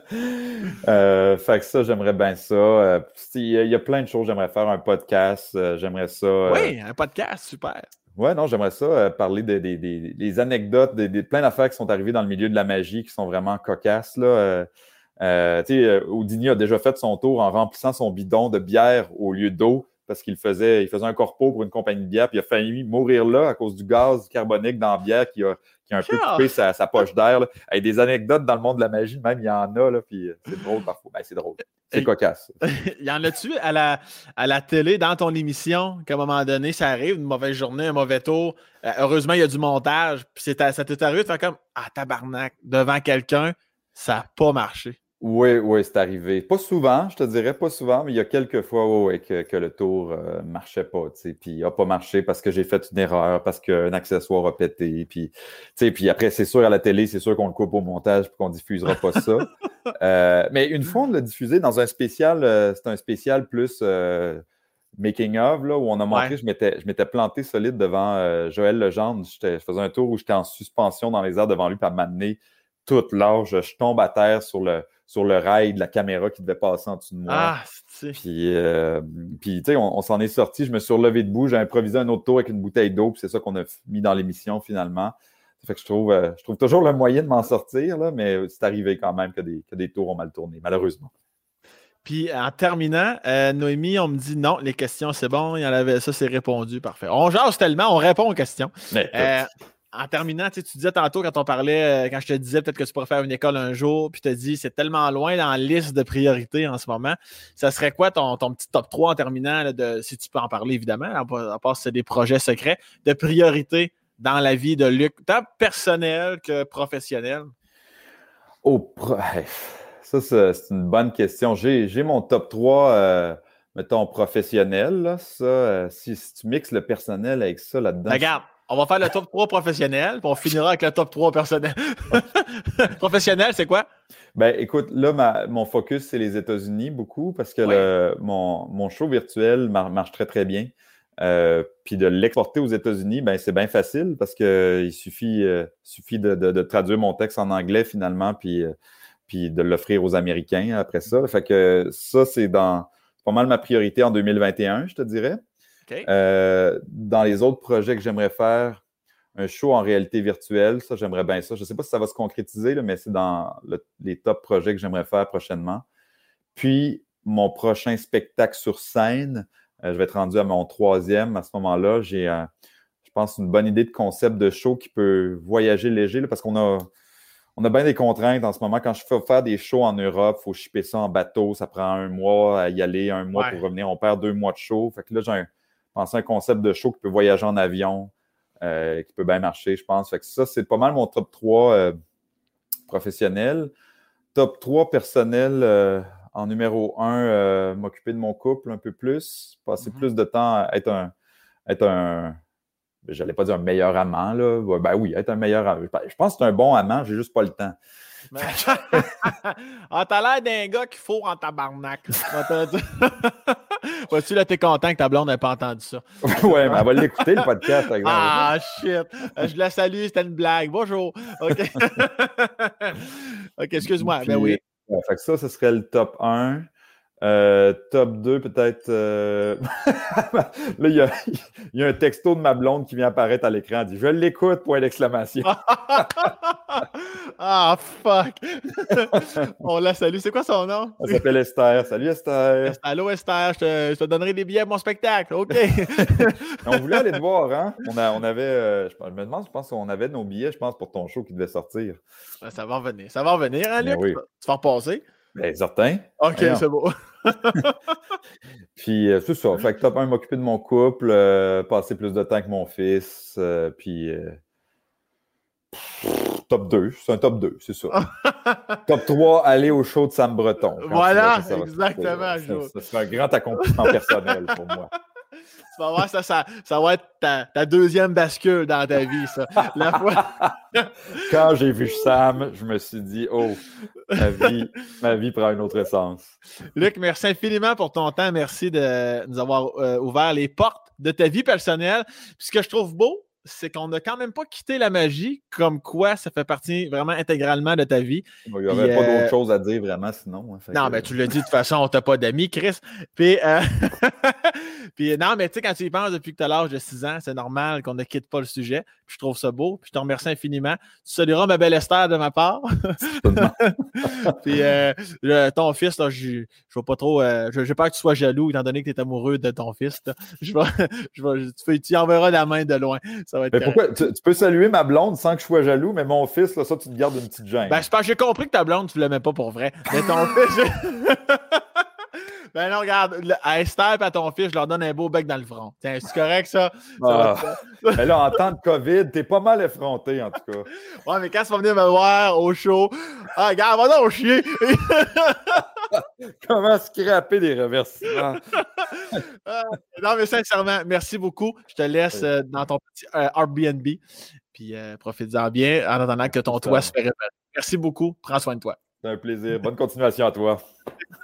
Euh, fait que ça, j'aimerais bien ça. il y a plein de choses. J'aimerais faire un podcast. j'aimerais ça. oui, un podcast, super. Ouais, non, j'aimerais ça parler des, anecdotes, des, plein d'affaires qui sont arrivées dans le milieu de la magie qui sont vraiment cocasses. Là Euh, euh, Houdini a déjà fait son tour en remplissant son bidon de bière au lieu d'eau parce qu'il faisait, il faisait un corpo pour une compagnie de bière, puis il a failli mourir là à cause du gaz carbonique dans la bière qui a, qui a un peu coupé sa, poche d'air. Avec des anecdotes dans le monde de la magie, même il y en a, là, puis euh, c'est drôle parfois. Ben, c'est drôle. C'est cocasse. il y en a-tu à la, à la télé, dans ton émission, qu'à un moment donné, ça arrive, une mauvaise journée, un mauvais tour. Euh, heureusement, il y a du montage. Puis ça t'est arrivé de faire comme Ah, tabarnak, devant quelqu'un, ça n'a pas marché. Oui, oui, c'est arrivé. Pas souvent, je te dirais, pas souvent, mais il y a quelques fois que, le tour ne euh, marchait pas, puis il n'a pas marché parce que j'ai fait une erreur, parce qu'un accessoire a pété, puis, puis après, c'est sûr, à la télé, c'est sûr qu'on le coupe au montage et qu'on ne diffusera pas ça. Euh, mais une fois, on l'a diffusé dans un spécial, euh, c'est un spécial plus making of, là, où on a montré, je m'étais planté solide devant Joël Legendre. Je faisais un tour où j'étais en suspension dans les airs devant lui, pour m'amener toute l'âge. Je tombe à terre sur le sur le rail de la caméra qui devait passer en dessous de moi. Ah, puis, euh, puis tu sais, on, s'en est sorti. Je me suis relevé debout. J'ai improvisé un autre tour avec une bouteille d'eau. Puis c'est ça qu'on a mis dans l'émission finalement. Ça fait que je trouve, euh, je trouve toujours le moyen de m'en sortir, là, mais c'est arrivé quand même que des, que des tours ont mal tourné, malheureusement. Puis en terminant, euh, Noémie, on me dit non, les questions, c'est bon, il y en avait ça, c'est répondu, parfait. On jase tellement, on répond aux questions. Mais, en terminant, tu disais tantôt quand on parlait, euh, quand je te disais peut-être que tu pourrais faire une école un jour, puis tu te dis c'est tellement loin dans la liste de priorités en ce moment. Ça serait quoi ton, petit top 3 en terminant, de, si tu peux en parler évidemment, à part si c'est des projets secrets, de priorités dans la vie de Luc, tant personnel que professionnel? Oh, ça, c'est une bonne question. J'ai mon top 3, euh, mettons, professionnel. Ça, euh, si, tu mixes le personnel avec ça là-dedans. Regarde, on va faire le top 3 professionnel, puis on finira avec le top 3 personnel. professionnel, c'est quoi? Ben, écoute, là, mon focus, c'est les États-Unis beaucoup parce que mon, show virtuel marche très, très bien. Euh, puis de l'exporter aux États-Unis, ben, c'est bien facile parce qu'il suffit, euh, suffit de, traduire mon texte en anglais finalement, puis, euh, puis de l'offrir aux Américains après ça. Fait que ça, c'est dans pas mal ma priorité en 2021, je te dirais. Euh, dans les autres projets que j'aimerais faire, un show en réalité virtuelle, ça, j'aimerais bien ça. Je ne sais pas si ça va se concrétiser, mais c'est dans les top projets que j'aimerais faire prochainement. Puis, mon prochain spectacle sur scène, euh, je vais être rendu à mon troisième. À ce moment-là, j'ai, je pense, une bonne idée de concept de show qui peut voyager léger, parce qu'on a, on a bien des contraintes en ce moment. Quand je fais faire des shows en Europe, il faut shipper ça en bateau. Ça prend un mois à y aller, un mois pour revenir. On perd deux mois de show. Fait que là, j'ai un, penser à un concept de show qui peut voyager en avion, euh, qui peut bien marcher, je pense. Fait que ça, c'est pas mal mon top 3 euh, professionnel. Top 3 personnel euh, en numéro 1, m'occuper de mon couple un peu plus, passer mm-hmm. plus de temps à être un. Être un J'allais pas dire un meilleur amant, là. Ben oui, être un meilleur amant. Je pense que c'est un bon amant, j'ai juste pas le temps. ah, t'as l'air d'un gars qui faut en tabarnak. Vois-tu, là, t'es content que ta blonde n'ait pas entendu ça. ouais, mais elle va l'écouter, le podcast. ah, shit. Euh, je la salue, c'était une blague. Bonjour. OK. OK, excuse-moi. Ben oui. fait que ça, ce serait le top 1. Euh, top 2, peut-être. Euh, là, il y, a, il y, a, un texto de ma blonde qui vient apparaître à l'écran. dit Je l'écoute, point d'exclamation. ah, fuck. On la salue. C'est quoi son nom? Elle s'appelle Esther. Salut, Esther. Allô, Esther. Je te, donnerai des billets pour mon spectacle. OK. on voulait aller te voir, hein? On, a, on avait. Euh, je, me demande, je pense qu'on avait nos billets, je pense, pour ton show qui devait sortir. Ça va revenir. Ça va revenir, hein, ben Luc? Tu vas repasser? Bien, certain. OK, c'est beau. puis, euh, c'est ça. Fait que top 1, m'occuper de mon couple, euh, passer plus de temps avec mon fils, puis top 2, c'est un top 2, c'est ça. top 3, aller au show de Sam Breton. Voilà, exactement. C'est un grand accomplissement personnel pour moi. Tu vas voir, ça, ça, ça va être ta, ta, deuxième bascule dans ta vie, ça. La fois... Quand j'ai vu Sam, je me suis dit, oh, ma vie, ma vie prend un autre essence. Luc, merci infiniment pour ton temps. Merci de nous avoir euh, ouvert les portes de ta vie personnelle. Puis ce que je trouve beau, c'est qu'on n'a quand même pas quitté la magie, comme quoi ça fait partie vraiment intégralement de ta vie. il n'y aurait pas d'autre euh, chose à dire vraiment sinon. Hein, non, mais ben, tu l'as dit de toute façon, on t'a pas d'amis, Chris. Puis, euh, Puis non, mais tu sais, quand tu y penses depuis que tu as l'âge de 6 ans, c'est normal qu'on ne quitte pas le sujet. Puis je trouve ça beau. Puis je te remercie infiniment. Tu salueras ma belle Esther de ma part. puis euh, ton fils, là, je ne veux pas trop. Euh, je n'ai pas que tu sois jaloux, étant donné que tu es amoureux de ton fils. Je vais, je vais, tu, tu enverras la main de loin. Ça va être mais pourquoi? Tu, peux saluer ma blonde sans que je sois jaloux, mais mon fils, là, ça, tu te gardes une petite gêne. Ben, je pense j'ai compris que ta blonde, tu ne l'aimais pas pour vrai. Mais ton fils. Ben non, regarde, à Esther et à ton fils, je leur donne un beau bec dans le front. Tiens, c'est correct, ça? Ah. mais là, en temps de COVID, t'es pas mal effronté, en tout cas. Ouais, mais quand tu vas venir me voir au show, ah, regarde, va donc chier! Comment scraper des reversements? Ah, non, mais sincèrement, merci beaucoup. Je te laisse euh, dans ton petit euh, Airbnb. Puis euh, profite-en bien en attendant que ton toit se fait Merci beaucoup. Prends soin de toi. C'est un plaisir. Bonne continuation à toi.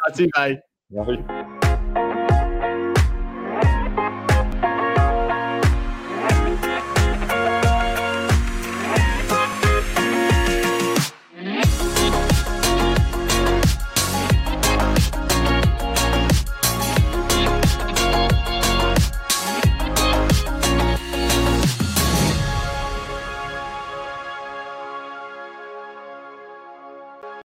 Merci, bye. Merci.